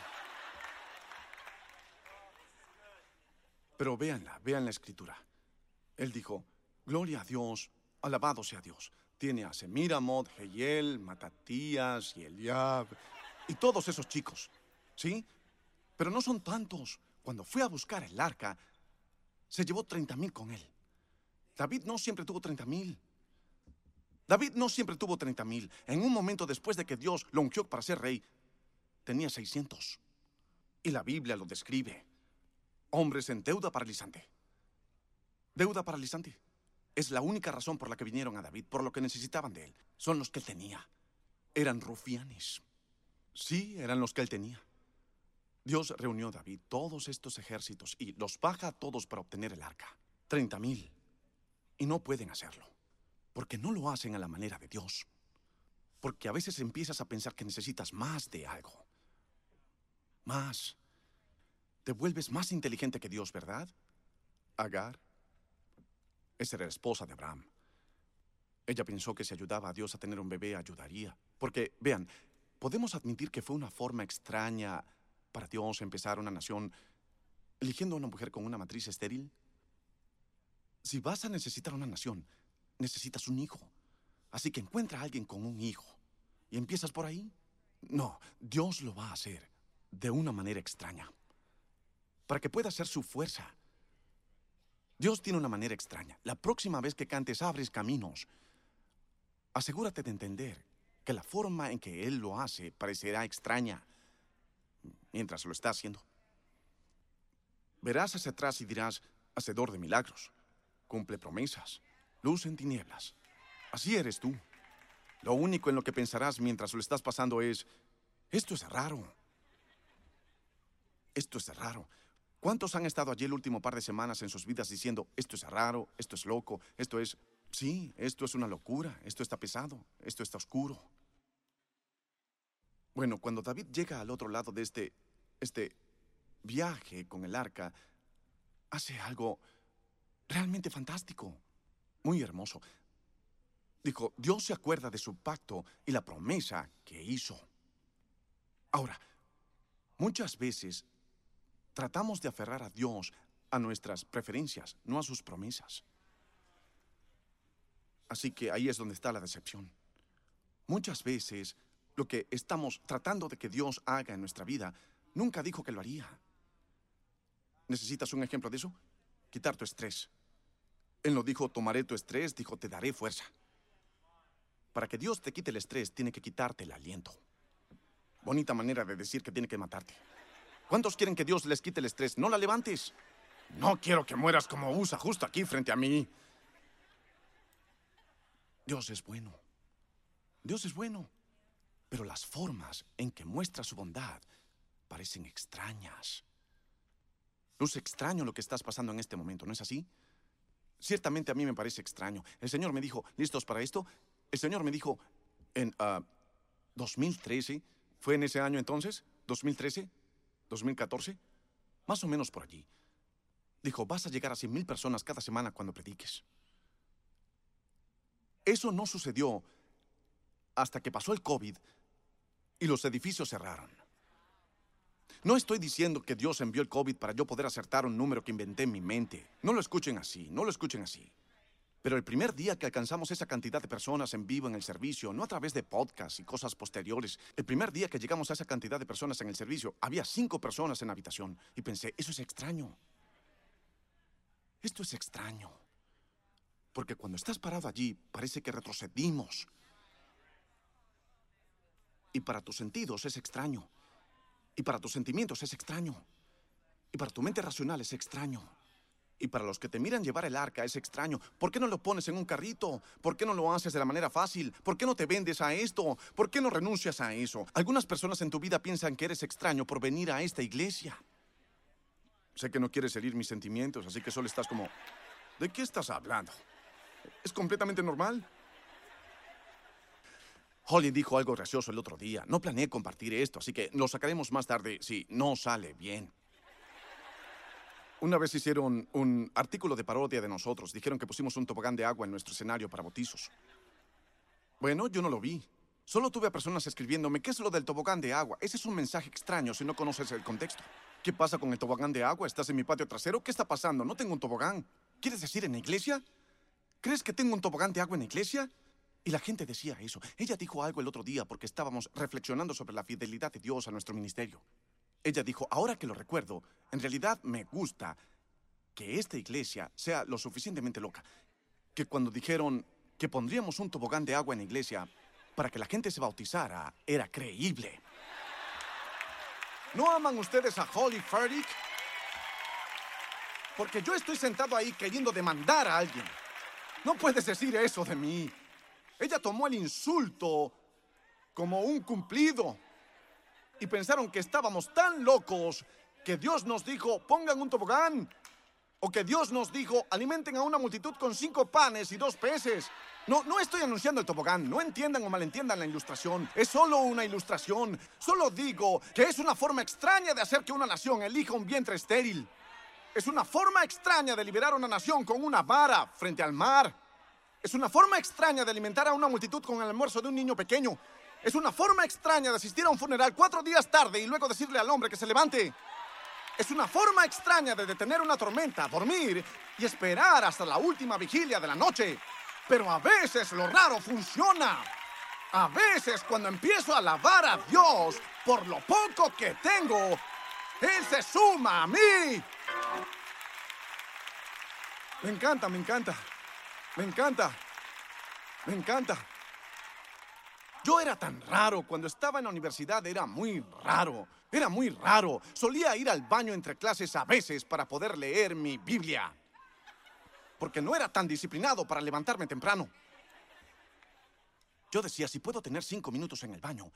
A: Pero véanla, vean la escritura. Él dijo, Gloria a Dios, alabado sea Dios. Tiene a Semiramot, Heyel, Matatías y Eliab y todos esos chicos. ¿Sí? Pero no son tantos. Cuando fue a buscar el arca, se llevó 30 mil con él. David no siempre tuvo 30 mil. David no siempre tuvo 30 mil. En un momento después de que Dios lo ungió para ser rey, tenía 600. Y la Biblia lo describe. Hombres en deuda paralizante. Deuda paralizante. Es la única razón por la que vinieron a David, por lo que necesitaban de él. Son los que él tenía. Eran rufianes. Sí, eran los que él tenía. Dios reunió a David todos estos ejércitos y los baja a todos para obtener el arca. Treinta mil. Y no pueden hacerlo. Porque no lo hacen a la manera de Dios. Porque a veces empiezas a pensar que necesitas más de algo. Más. Te vuelves más inteligente que Dios, ¿verdad? Agar. Esa era la esposa de Abraham. Ella pensó que si ayudaba a Dios a tener un bebé, ayudaría. Porque, vean, podemos admitir que fue una forma extraña para Dios empezar una nación eligiendo a una mujer con una matriz estéril. Si vas a necesitar una nación, necesitas un hijo. Así que encuentra a alguien con un hijo. ¿Y empiezas por ahí? No, Dios lo va a hacer de una manera extraña. Para que pueda ser su fuerza. Dios tiene una manera extraña. La próxima vez que cantes abres caminos. Asegúrate de entender que la forma en que Él lo hace parecerá extraña mientras lo está haciendo. Verás hacia atrás y dirás, hacedor de milagros, cumple promesas, luz en tinieblas. Así eres tú. Lo único en lo que pensarás mientras lo estás pasando es, esto es raro. Esto es raro. ¿Cuántos han estado allí el último par de semanas en sus vidas diciendo, esto es raro, esto es loco, esto es, sí, esto es una locura, esto está pesado, esto está oscuro? Bueno, cuando David llega al otro lado de este, este viaje con el arca, hace algo realmente fantástico, muy hermoso. Dijo, Dios se acuerda de su pacto y la promesa que hizo. Ahora, muchas veces tratamos de aferrar a Dios a nuestras preferencias, no a sus promesas. Así que ahí es donde está la decepción. Muchas veces lo que estamos tratando de que Dios haga en nuestra vida, nunca dijo que lo haría. ¿Necesitas un ejemplo de eso? Quitar tu estrés. Él no dijo, tomaré tu estrés, dijo, te daré fuerza. Para que Dios te quite el estrés, tiene que quitarte el aliento. Bonita manera de decir que tiene que matarte. ¿Cuántos quieren que Dios les quite el estrés? No la levantes. No quiero que mueras como Usa justo aquí frente a mí. Dios es bueno. Dios es bueno. Pero las formas en que muestra su bondad parecen extrañas. Luce extraño lo que estás pasando en este momento, ¿no es así? Ciertamente a mí me parece extraño. El Señor me dijo, ¿listos para esto? El Señor me dijo en 2013, ah, ¿fue en ese año entonces? ¿2013? ¿2014? Más o menos por allí. Dijo, vas a llegar a 100 mil personas cada semana cuando prediques. Eso no sucedió hasta que pasó el COVID y los edificios cerraron. No estoy diciendo que Dios envió el COVID para yo poder acertar un número que inventé en mi mente. No lo escuchen así, no lo escuchen así. Pero el primer día que alcanzamos esa cantidad de personas en vivo en el servicio, no a través de podcasts y cosas posteriores, el primer día que llegamos a esa cantidad de personas en el servicio, había cinco personas en la habitación. Y pensé, eso es extraño. Esto es extraño. Porque cuando estás parado allí, parece que retrocedimos y para tus sentidos es extraño. Y para tus sentimientos es extraño. Y para tu mente racional es extraño. Y para los que te miran llevar el arca es extraño. ¿Por qué no lo pones en un carrito? ¿Por qué no lo haces de la manera fácil? ¿Por qué no te vendes a esto? ¿Por qué no renuncias a eso? Algunas personas en tu vida piensan que eres extraño por venir a esta iglesia. Sé que no quieres herir mis sentimientos, así que solo estás como... ¿De qué estás hablando? Es completamente normal. Holly dijo algo gracioso el otro día. No planeé compartir esto, así que lo sacaremos más tarde si no sale bien. Una vez hicieron un artículo de parodia de nosotros. Dijeron que pusimos un tobogán de agua en nuestro escenario para bautizos. Bueno, yo no lo vi. Solo tuve a personas escribiéndome, ¿qué es lo del tobogán de agua? Ese es un mensaje extraño si no conoces el contexto. ¿Qué pasa con el tobogán de agua? ¿Estás en mi patio trasero? ¿Qué está pasando? No tengo un tobogán. ¿Quieres decir en la iglesia? ¿Crees que tengo un tobogán de agua en la iglesia? Y la gente decía eso. Ella dijo algo el otro día porque estábamos reflexionando sobre la fidelidad de Dios a nuestro ministerio. Ella dijo, ahora que lo recuerdo, en realidad me gusta que esta iglesia sea lo suficientemente loca, que cuando dijeron que pondríamos un tobogán de agua en la iglesia para que la gente se bautizara, era creíble. ¿No aman ustedes a Holly Furtick? Porque yo estoy sentado ahí queriendo demandar a alguien. No puedes decir eso de mí. Ella tomó el insulto como un cumplido. Y pensaron que estábamos tan locos que Dios nos dijo, pongan un tobogán. O que Dios nos dijo, alimenten a una multitud con cinco panes y dos peces. No, no estoy anunciando el tobogán. No entiendan o malentiendan la ilustración. Es solo una ilustración. Solo digo que es una forma extraña de hacer que una nación elija un vientre estéril. Es una forma extraña de liberar una nación con una vara frente al mar. Es una forma extraña de alimentar a una multitud con el almuerzo de un niño pequeño. Es una forma extraña de asistir a un funeral cuatro días tarde y luego decirle al hombre que se levante. Es una forma extraña de detener una tormenta, dormir y esperar hasta la última vigilia de la noche. Pero a veces lo raro funciona. A veces cuando empiezo a alabar a Dios por lo poco que tengo, Él se suma a mí. Me encanta, me encanta. Me encanta. Me encanta. Yo era tan raro. Cuando estaba en la universidad era muy raro. Era muy raro. Solía ir al baño entre clases a veces para poder leer mi Biblia. Porque no era tan disciplinado para levantarme temprano. Yo decía, si puedo tener cinco minutos en el baño,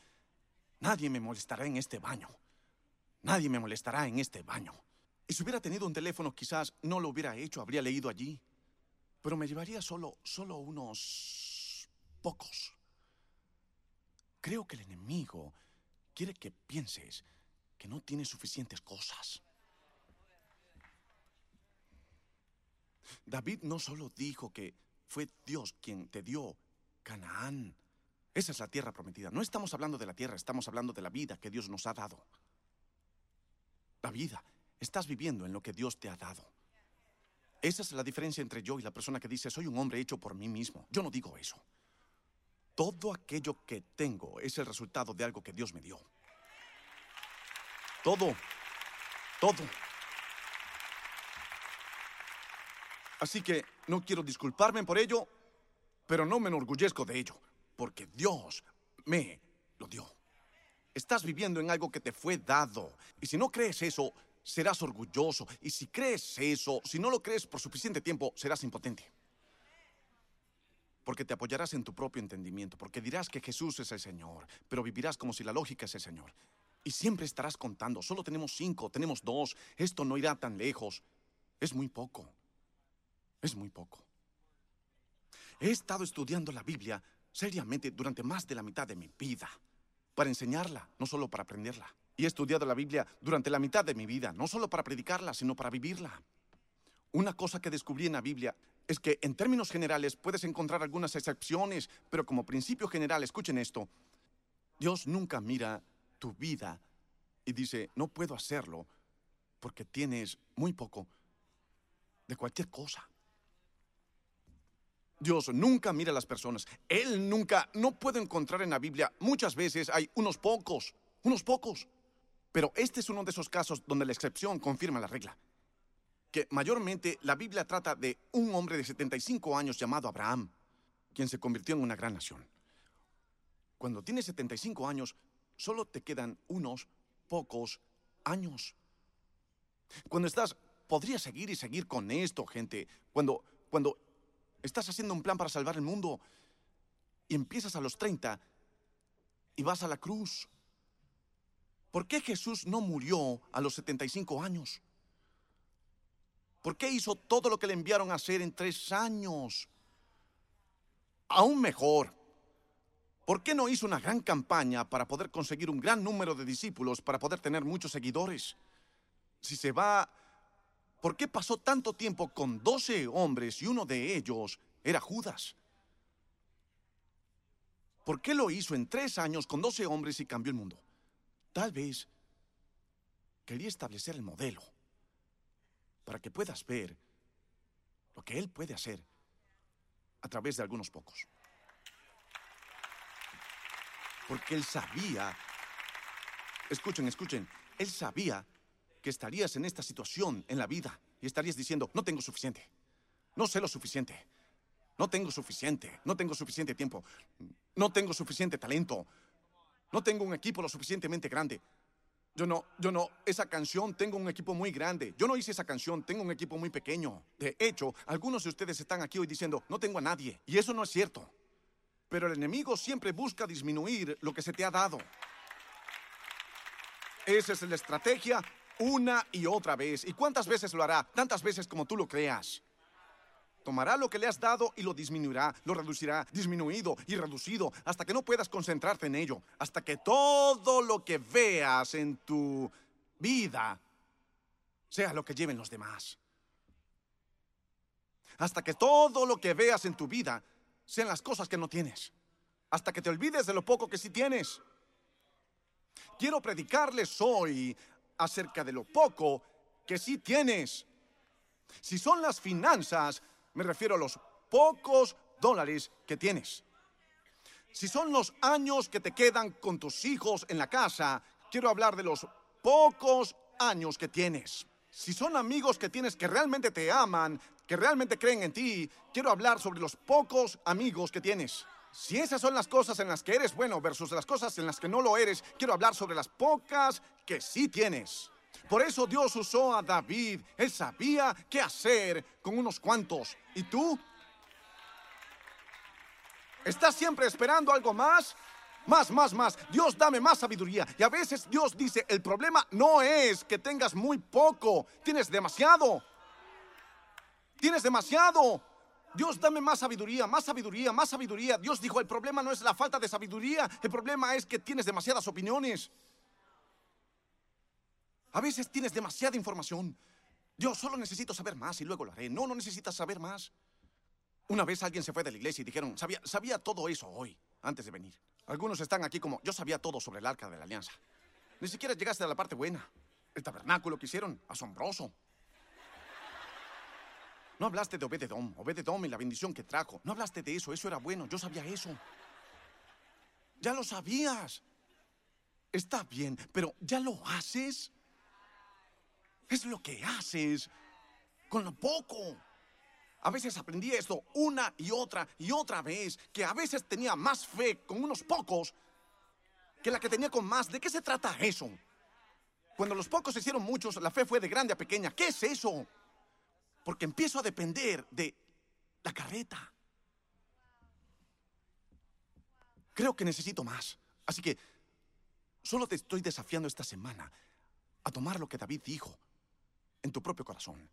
A: nadie me molestará en este baño. Nadie me molestará en este baño. Y si hubiera tenido un teléfono, quizás no lo hubiera hecho, habría leído allí. Pero me llevaría solo, solo unos pocos. Creo que el enemigo quiere que pienses que no tienes suficientes cosas. David no solo dijo que fue Dios quien te dio Canaán. Esa es la tierra prometida. No estamos hablando de la tierra, estamos hablando de la vida que Dios nos ha dado. La vida. Estás viviendo en lo que Dios te ha dado. Esa es la diferencia entre yo y la persona que dice, soy un hombre hecho por mí mismo. Yo no digo eso. Todo aquello que tengo es el resultado de algo que Dios me dio. Todo. Todo. Así que no quiero disculparme por ello, pero no me enorgullezco de ello, porque Dios me lo dio. Estás viviendo en algo que te fue dado. Y si no crees eso, serás orgulloso. Y si crees eso, si no lo crees por suficiente tiempo, serás impotente. Porque te apoyarás en tu propio entendimiento, porque dirás que Jesús es el Señor, pero vivirás como si la lógica es el Señor. Y siempre estarás contando, solo tenemos cinco, tenemos dos, esto no irá tan lejos. Es muy poco, es muy poco. He estado estudiando la Biblia seriamente durante más de la mitad de mi vida, para enseñarla, no solo para aprenderla. Y he estudiado la Biblia durante la mitad de mi vida, no solo para predicarla, sino para vivirla. Una cosa que descubrí en la Biblia es que en términos generales puedes encontrar algunas excepciones, pero como principio general, escuchen esto, Dios nunca mira tu vida y dice, no puedo hacerlo porque tienes muy poco de cualquier cosa. Dios nunca mira a las personas. Él nunca, no puedo encontrar en la Biblia, muchas veces hay unos pocos, unos pocos. Pero este es uno de esos casos donde la excepción confirma la regla. Que mayormente la Biblia trata de un hombre de 75 años llamado Abraham, quien se convirtió en una gran nación. Cuando tienes 75 años, solo te quedan unos pocos años. Cuando estás, podría seguir y seguir con esto, gente. Cuando, cuando estás haciendo un plan para salvar el mundo y empiezas a los 30 y vas a la cruz ¿Por qué Jesús no murió a los 75 años? ¿Por qué hizo todo lo que le enviaron a hacer en tres años? Aún mejor, ¿por qué no hizo una gran campaña para poder conseguir un gran número de discípulos, para poder tener muchos seguidores? Si se va ¿Por qué pasó tanto tiempo con doce hombres y uno de ellos era Judas? ¿Por qué lo hizo en tres años con doce hombres y cambió el mundo? Tal vez quería establecer el modelo para que puedas ver lo que Él puede hacer a través de algunos pocos. Porque Él sabía, escuchen, escuchen, Él sabía que estarías en esta situación en la vida y estarías diciendo, no tengo suficiente, no sé lo suficiente, no tengo suficiente, no tengo suficiente tiempo, no tengo suficiente talento, no tengo un equipo lo suficientemente grande. Yo no, yo no, esa canción tengo un equipo muy grande. Yo no hice esa canción, tengo un equipo muy pequeño. De hecho, algunos de ustedes están aquí hoy diciendo, no tengo a nadie. Y eso no es cierto. Pero el enemigo siempre busca disminuir lo que se te ha dado. Esa es la estrategia una y otra vez. ¿Y cuántas veces lo hará? Tantas veces como tú lo creas. Tomará lo que le has dado y lo disminuirá, lo reducirá, disminuido y reducido, hasta que no puedas concentrarte en ello, hasta que todo lo que veas en tu vida sea lo que lleven los demás. Hasta que todo lo que veas en tu vida sean las cosas que no tienes. Hasta que te olvides de lo poco que sí tienes. Quiero predicarles hoy acerca de lo poco que sí tienes. Si son las finanzas, me refiero a los pocos dólares que tienes. Si son los años que te quedan con tus hijos en la casa, quiero hablar de los pocos años que tienes. Si son amigos que tienes que realmente te aman, que realmente creen en ti, quiero hablar sobre los pocos amigos que tienes. Si esas son las cosas en las que eres bueno versus las cosas en las que no lo eres, quiero hablar sobre las pocas que sí tienes. Por eso Dios usó a David. Él sabía qué hacer con unos cuantos. ¿Y tú? ¿Estás siempre esperando algo más? Más, más, más. Dios dame más sabiduría. Y a veces Dios dice, el problema no es que tengas muy poco, tienes demasiado. Tienes demasiado. Dios dame más sabiduría, más sabiduría, más sabiduría. Dios dijo, el problema no es la falta de sabiduría, el problema es que tienes demasiadas opiniones. A veces tienes demasiada información. Yo solo necesito saber más y luego lo haré. No, no necesitas saber más. Una vez alguien se fue de la iglesia y dijeron, sabía, sabía todo eso hoy, antes de venir. Algunos están aquí como, yo sabía todo sobre el arca de la alianza. Ni siquiera llegaste a la parte buena. El tabernáculo que hicieron, asombroso. No hablaste de Obededom, Obededom y la bendición que trajo. No hablaste de eso, eso era bueno, yo sabía eso. Ya lo sabías. Está bien, pero ¿ya lo haces? Es lo que haces con lo poco. A veces aprendí esto una y otra y otra vez, que a veces tenía más fe con unos pocos que la que tenía con más. ¿De qué se trata eso? Cuando los pocos se hicieron muchos, la fe fue de grande a pequeña. ¿Qué es eso? Porque empiezo a depender de la carreta. Creo que necesito más. Así que solo te estoy desafiando esta semana a tomar lo que David dijo en tu propio corazón.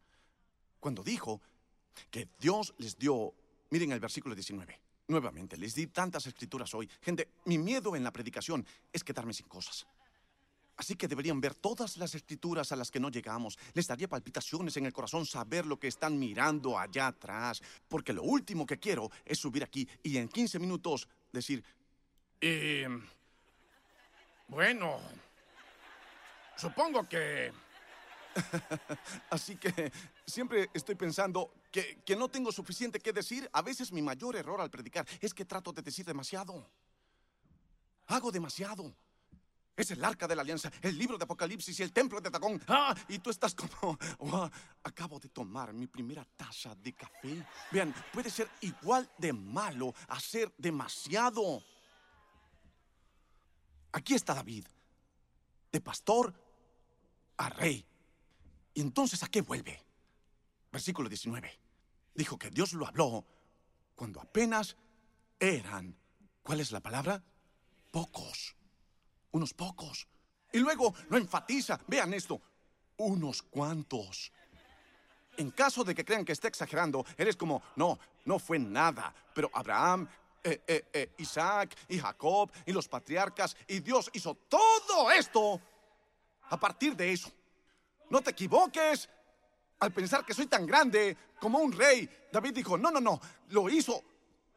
A: Cuando dijo que Dios les dio, miren el versículo 19, nuevamente, les di tantas escrituras hoy. Gente, mi miedo en la predicación es quedarme sin cosas. Así que deberían ver todas las escrituras a las que no llegamos. Les daría palpitaciones en el corazón saber lo que están mirando allá atrás. Porque lo último que quiero es subir aquí y en 15 minutos decir, eh, bueno, supongo que Así que siempre estoy pensando que, que, no tengo suficiente que decir. A veces mi mayor error al predicar es que trato de decir demasiado. Hago demasiado. Es el arca de la alianza, el libro de Apocalipsis y el templo de Dagón. Ah, y tú estás como, oh, acabo de tomar mi primera taza de café. Vean, puede ser igual de malo hacer demasiado. Aquí está David, de pastor a rey. ¿Y entonces a qué vuelve? Versículo 19. Dijo que Dios lo habló cuando apenas eran, ¿cuál es la palabra? Pocos. Unos pocos. Y luego lo enfatiza. Vean esto. Unos cuantos. En caso de que crean que esté exagerando, eres como, no, no fue nada. Pero Abraham, eh, eh, eh, Isaac y Jacob y los patriarcas y Dios hizo todo esto a partir de eso. No te equivoques. al pensar que soy tan grande como un rey, David dijo, no, no, no, lo hizo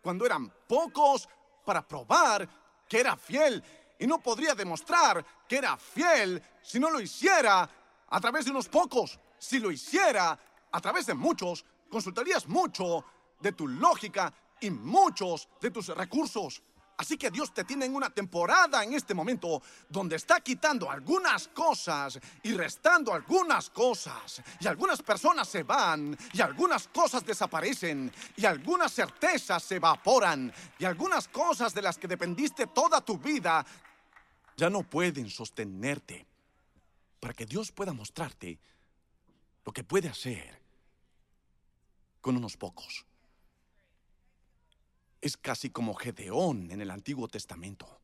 A: cuando eran pocos para probar que era fiel. Y no podría demostrar que era fiel si no lo hiciera a través de unos pocos. Si lo hiciera a través de muchos, consultarías mucho de tu lógica y muchos de tus recursos. Así que Dios te tiene en una temporada en este momento donde está quitando algunas cosas y restando algunas cosas. Y algunas personas se van y algunas cosas desaparecen y algunas certezas se evaporan y algunas cosas de las que dependiste toda tu vida ya no pueden sostenerte para que Dios pueda mostrarte lo que puede hacer con unos pocos. Es casi como Gedeón en el Antiguo Testamento,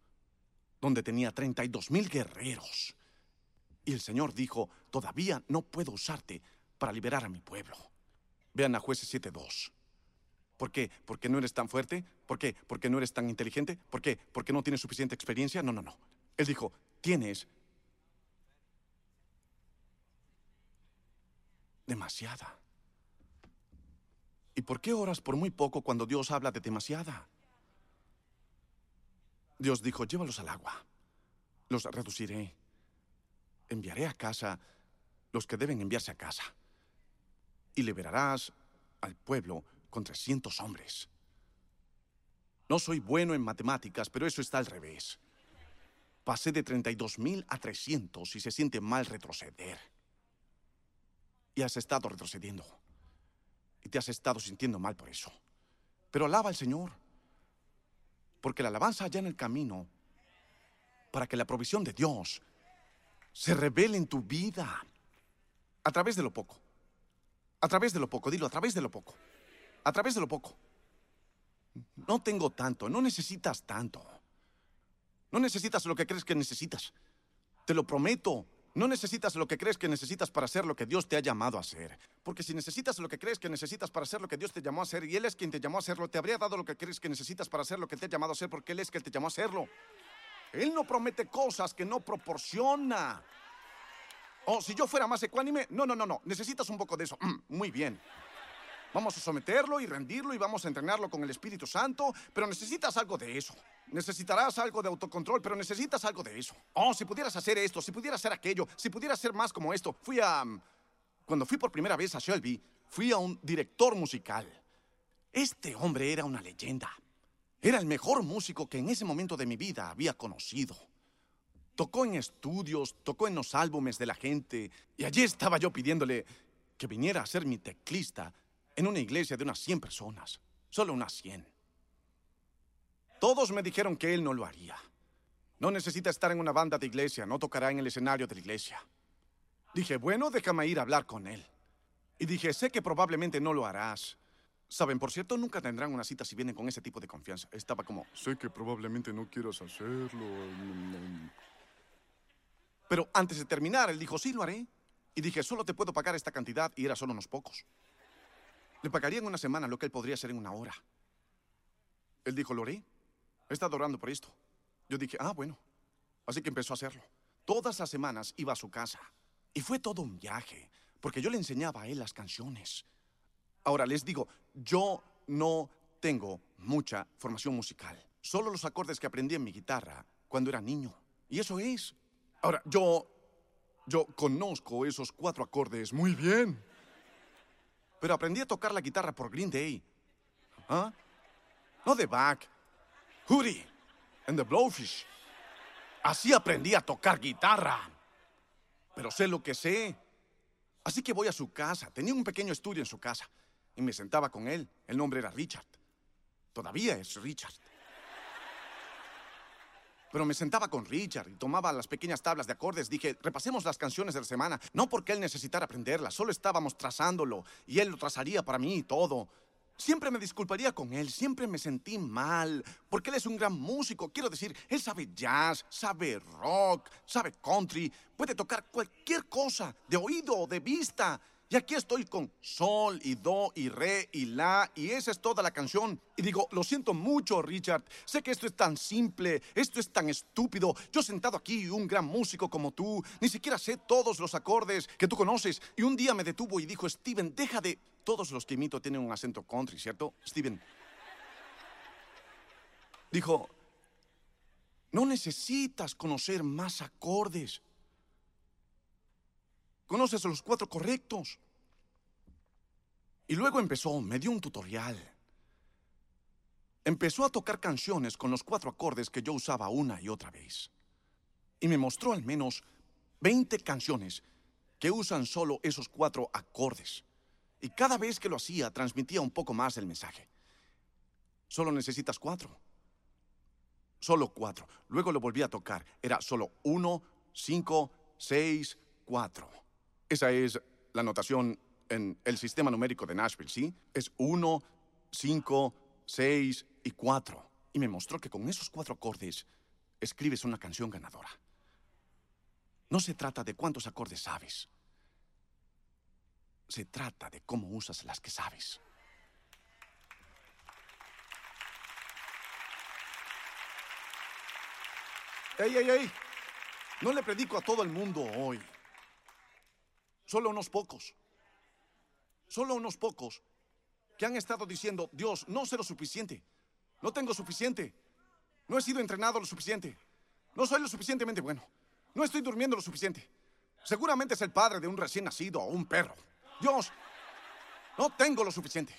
A: donde tenía 32 mil guerreros. Y el Señor dijo, todavía no puedo usarte para liberar a mi pueblo. Vean a jueces 7.2. ¿Por qué? ¿Porque no eres tan fuerte? ¿Por qué? ¿Porque no eres tan inteligente? ¿Por qué? ¿Porque no tienes suficiente experiencia? No, no, no. Él dijo, tienes demasiada. ¿Y por qué oras por muy poco cuando Dios habla de demasiada? Dios dijo, llévalos al agua, los reduciré, enviaré a casa los que deben enviarse a casa, y liberarás al pueblo con 300 hombres. No soy bueno en matemáticas, pero eso está al revés. Pasé de 32 mil a 300 y se siente mal retroceder. Y has estado retrocediendo y te has estado sintiendo mal por eso. Pero alaba al Señor, porque la alabanza allá en el camino, para que la provisión de Dios se revele en tu vida a través de lo poco. A través de lo poco, dilo, a través de lo poco. A través de lo poco. No tengo tanto, no necesitas tanto. No necesitas lo que crees que necesitas. Te lo prometo, no necesitas lo que crees que necesitas para hacer lo que Dios te ha llamado a hacer. Porque si necesitas lo que crees que necesitas para hacer lo que Dios te llamó a hacer y Él es quien te llamó a hacerlo, te habría dado lo que crees que necesitas para hacer lo que te ha llamado a hacer porque Él es quien te llamó a hacerlo. Él no promete cosas que no proporciona. O oh, si yo fuera más ecuánime, no, no, no, no, necesitas un poco de eso. Mm, muy bien. Vamos a someterlo y rendirlo y vamos a entrenarlo con el Espíritu Santo, pero necesitas algo de eso. Necesitarás algo de autocontrol, pero necesitas algo de eso. Oh, si pudieras hacer esto, si pudieras hacer aquello, si pudieras hacer más como esto. Fui a... Mm, cuando fui por primera vez a Shelby, fui a un director musical. Este hombre era una leyenda. Era el mejor músico que en ese momento de mi vida había conocido. Tocó en estudios, tocó en los álbumes de la gente, y allí estaba yo pidiéndole que viniera a ser mi teclista en una iglesia de unas 100 personas, solo unas 100. Todos me dijeron que él no lo haría. No necesita estar en una banda de iglesia, no tocará en el escenario de la iglesia. Dije, bueno, déjame ir a hablar con él. Y dije, sé que probablemente no lo harás. Saben, por cierto, nunca tendrán una cita si vienen con ese tipo de confianza. Estaba como, sé que probablemente no quieras hacerlo. Pero antes de terminar, él dijo, sí, lo haré. Y dije, solo te puedo pagar esta cantidad y era solo unos pocos. Le pagaría en una semana lo que él podría hacer en una hora. Él dijo, lo haré. He estado orando por esto. Yo dije, ah, bueno. Así que empezó a hacerlo. Todas las semanas iba a su casa. Y fue todo un viaje, porque yo le enseñaba a él las canciones. Ahora les digo, yo no tengo mucha formación musical. Solo los acordes que aprendí en mi guitarra cuando era niño. Y eso es. Ahora, yo... Yo conozco esos cuatro acordes muy bien pero aprendí a tocar la guitarra por Green Day. ¿Ah? No de Bach. Hootie and the Blowfish. Así aprendí a tocar guitarra. Pero sé lo que sé. Así que voy a su casa. Tenía un pequeño estudio en su casa. Y me sentaba con él. El nombre era Richard. Todavía es Richard. Pero me sentaba con Richard y tomaba las pequeñas tablas de acordes. Dije, repasemos las canciones de la semana. No porque él necesitara aprenderlas, solo estábamos trazándolo y él lo trazaría para mí y todo. Siempre me disculparía con él, siempre me sentí mal, porque él es un gran músico. Quiero decir, él sabe jazz, sabe rock, sabe country, puede tocar cualquier cosa, de oído o de vista. Y aquí estoy con sol y do y re y la y esa es toda la canción. Y digo, lo siento mucho, Richard. Sé que esto es tan simple, esto es tan estúpido. Yo sentado aquí, un gran músico como tú, ni siquiera sé todos los acordes que tú conoces. Y un día me detuvo y dijo, Steven, deja de... Todos los que imito tienen un acento country, ¿cierto? Steven. Dijo, no necesitas conocer más acordes. Conoces los cuatro correctos. Y luego empezó, me dio un tutorial. Empezó a tocar canciones con los cuatro acordes que yo usaba una y otra vez. Y me mostró al menos 20 canciones que usan solo esos cuatro acordes. Y cada vez que lo hacía, transmitía un poco más el mensaje. Solo necesitas cuatro. Solo cuatro. Luego lo volví a tocar. Era solo uno, cinco, seis, cuatro. Esa es la notación en el sistema numérico de Nashville, ¿sí? Es 1, 5, 6 y 4. Y me mostró que con esos cuatro acordes escribes una canción ganadora. No se trata de cuántos acordes sabes. Se trata de cómo usas las que sabes. ¡Ey, ey, ey! No le predico a todo el mundo hoy. Solo unos pocos. Solo unos pocos que han estado diciendo, Dios, no sé lo suficiente. No tengo suficiente. No he sido entrenado lo suficiente. No soy lo suficientemente bueno. No estoy durmiendo lo suficiente. Seguramente es el padre de un recién nacido o un perro. Dios, no tengo lo suficiente.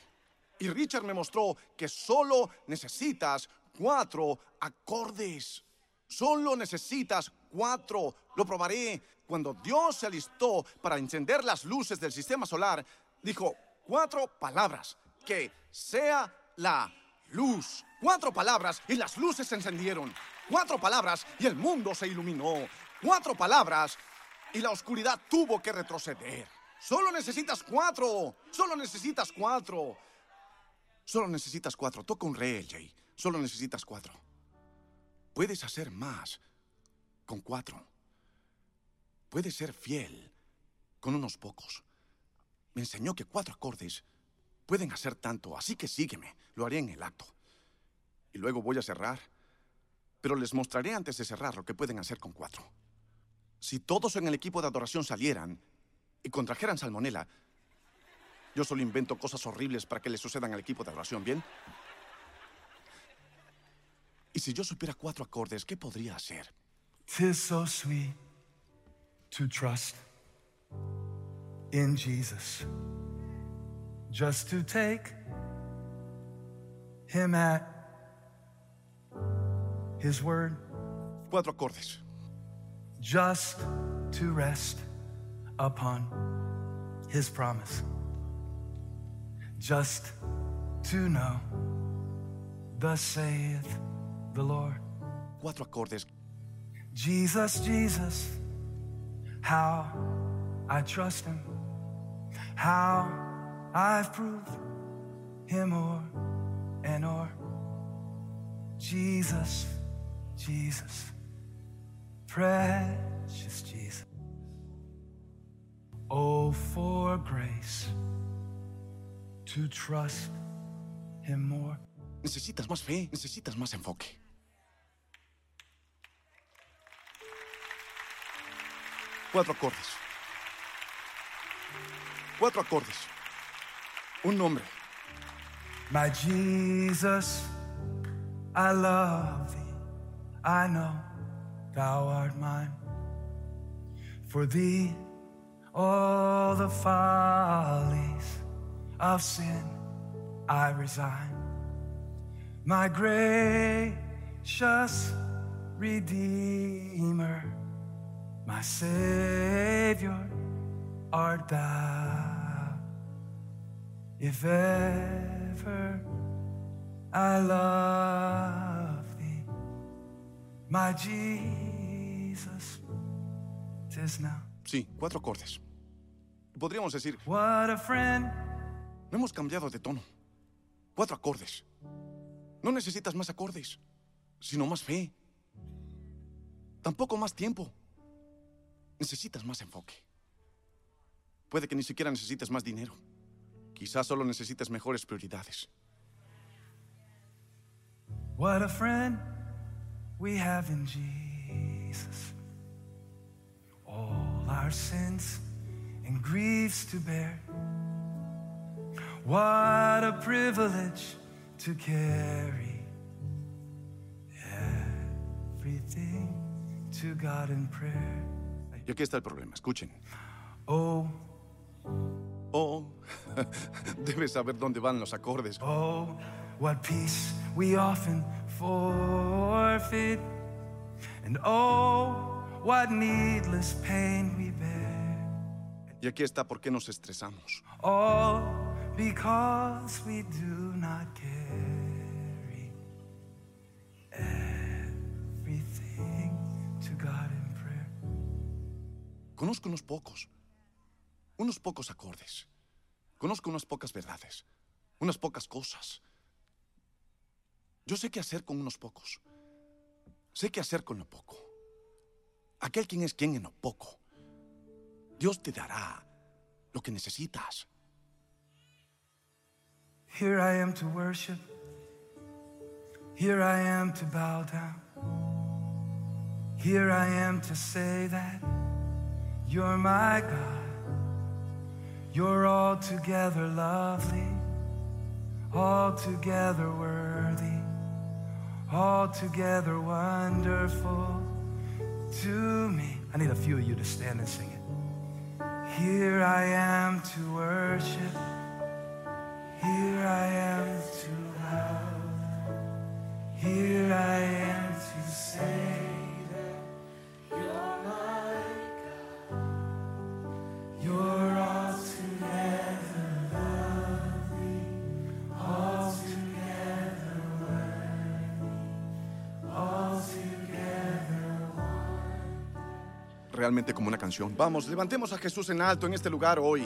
A: Y Richard me mostró que solo necesitas cuatro acordes. Solo necesitas cuatro. Lo probaré. Cuando Dios se alistó para encender las luces del sistema solar, dijo cuatro palabras. Que sea la luz. Cuatro palabras y las luces se encendieron. Cuatro palabras y el mundo se iluminó. Cuatro palabras y la oscuridad tuvo que retroceder. Solo necesitas cuatro. Solo necesitas cuatro. Solo necesitas cuatro. Toca un re, Jay. Solo necesitas cuatro. Puedes hacer más con cuatro. Puedes ser fiel con unos pocos. Me enseñó que cuatro acordes pueden hacer tanto, así que sígueme. Lo haré en el acto. Y luego voy a cerrar. Pero les mostraré antes de cerrar lo que pueden hacer con cuatro. Si todos en el equipo de adoración salieran y contrajeran salmonela, yo solo invento cosas horribles para que le sucedan al equipo de adoración, ¿bien? Y si yo supiera cuatro acordes, ¿qué podría hacer?
C: Tis so sweet to trust in Jesus. Just to take him at his word.
A: Cuatro acordes.
C: Just to rest upon his promise. Just to know, thus saith the Lord.
A: Cuatro acordes.
C: Jesus, Jesus, how I trust him, how I've proved him o'er and o'er. Jesus, Jesus, precious Jesus. Oh, for grace to trust him more.
A: Necesitas más fe, necesitas más enfoque. Cuatro acordes. Cuatro acordes. Un nombre.
C: My Jesus, I love thee. I know thou art mine. For thee, all the follies of sin I resign. My gracious Redeemer, my Savior art thou. If ever I love thee, my Jesus, tis now.
A: Sí, cuatro acordes. Podríamos decir,
C: What a friend
A: no hemos cambiado de tono. Cuatro acordes. No necesitas más acordes, sino más fe. Tampoco más tiempo. Necesitas más enfoque. Puede que ni siquiera necesites más dinero. Quizás solo necesites mejores prioridades.
C: What a friend we have in Jesus. All our sins and griefs to bear. What a privilege to carry everything to God in prayer.
A: Y aquí está el problema. Escuchen.
C: Oh,
A: Oh, debes saber dónde van los acordes.
C: oh, what peace we often forfeit. And oh, what needless pain we bear.
A: Y aquí está por qué nos estresamos.
C: All because we do not carry everything to God in prayer.
A: Conozco unos pocos. Unos pocos acordes. Conozco unas pocas verdades. Unas pocas cosas. Yo sé qué hacer con unos pocos. Sé qué hacer con lo poco. Aquel quien es quien en lo poco. Dios te dará lo que necesitas.
C: Here I am to worship. Here I am to bow down. Here I am to say that you're my God. You're altogether lovely, altogether worthy, altogether wonderful to me. I need a few of you to stand and sing it. Here I am to worship. Here I am to love. Here I am to say that you're my God. You're
A: Realmente como una canción. Vamos, levantemos a Jesús en alto en este lugar hoy.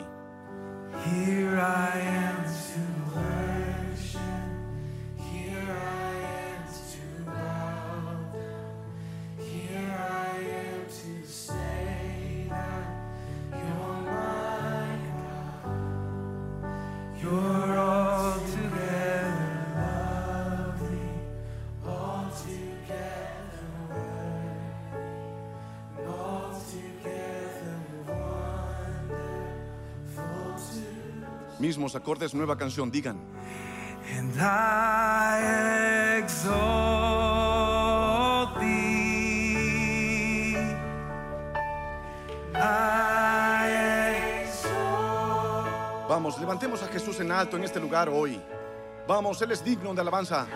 A: Mismos acordes, nueva canción, digan.
C: And I exalt thee. I exalt
A: Vamos, levantemos a Jesús en alto en este lugar hoy. Vamos, Él es digno de alabanza.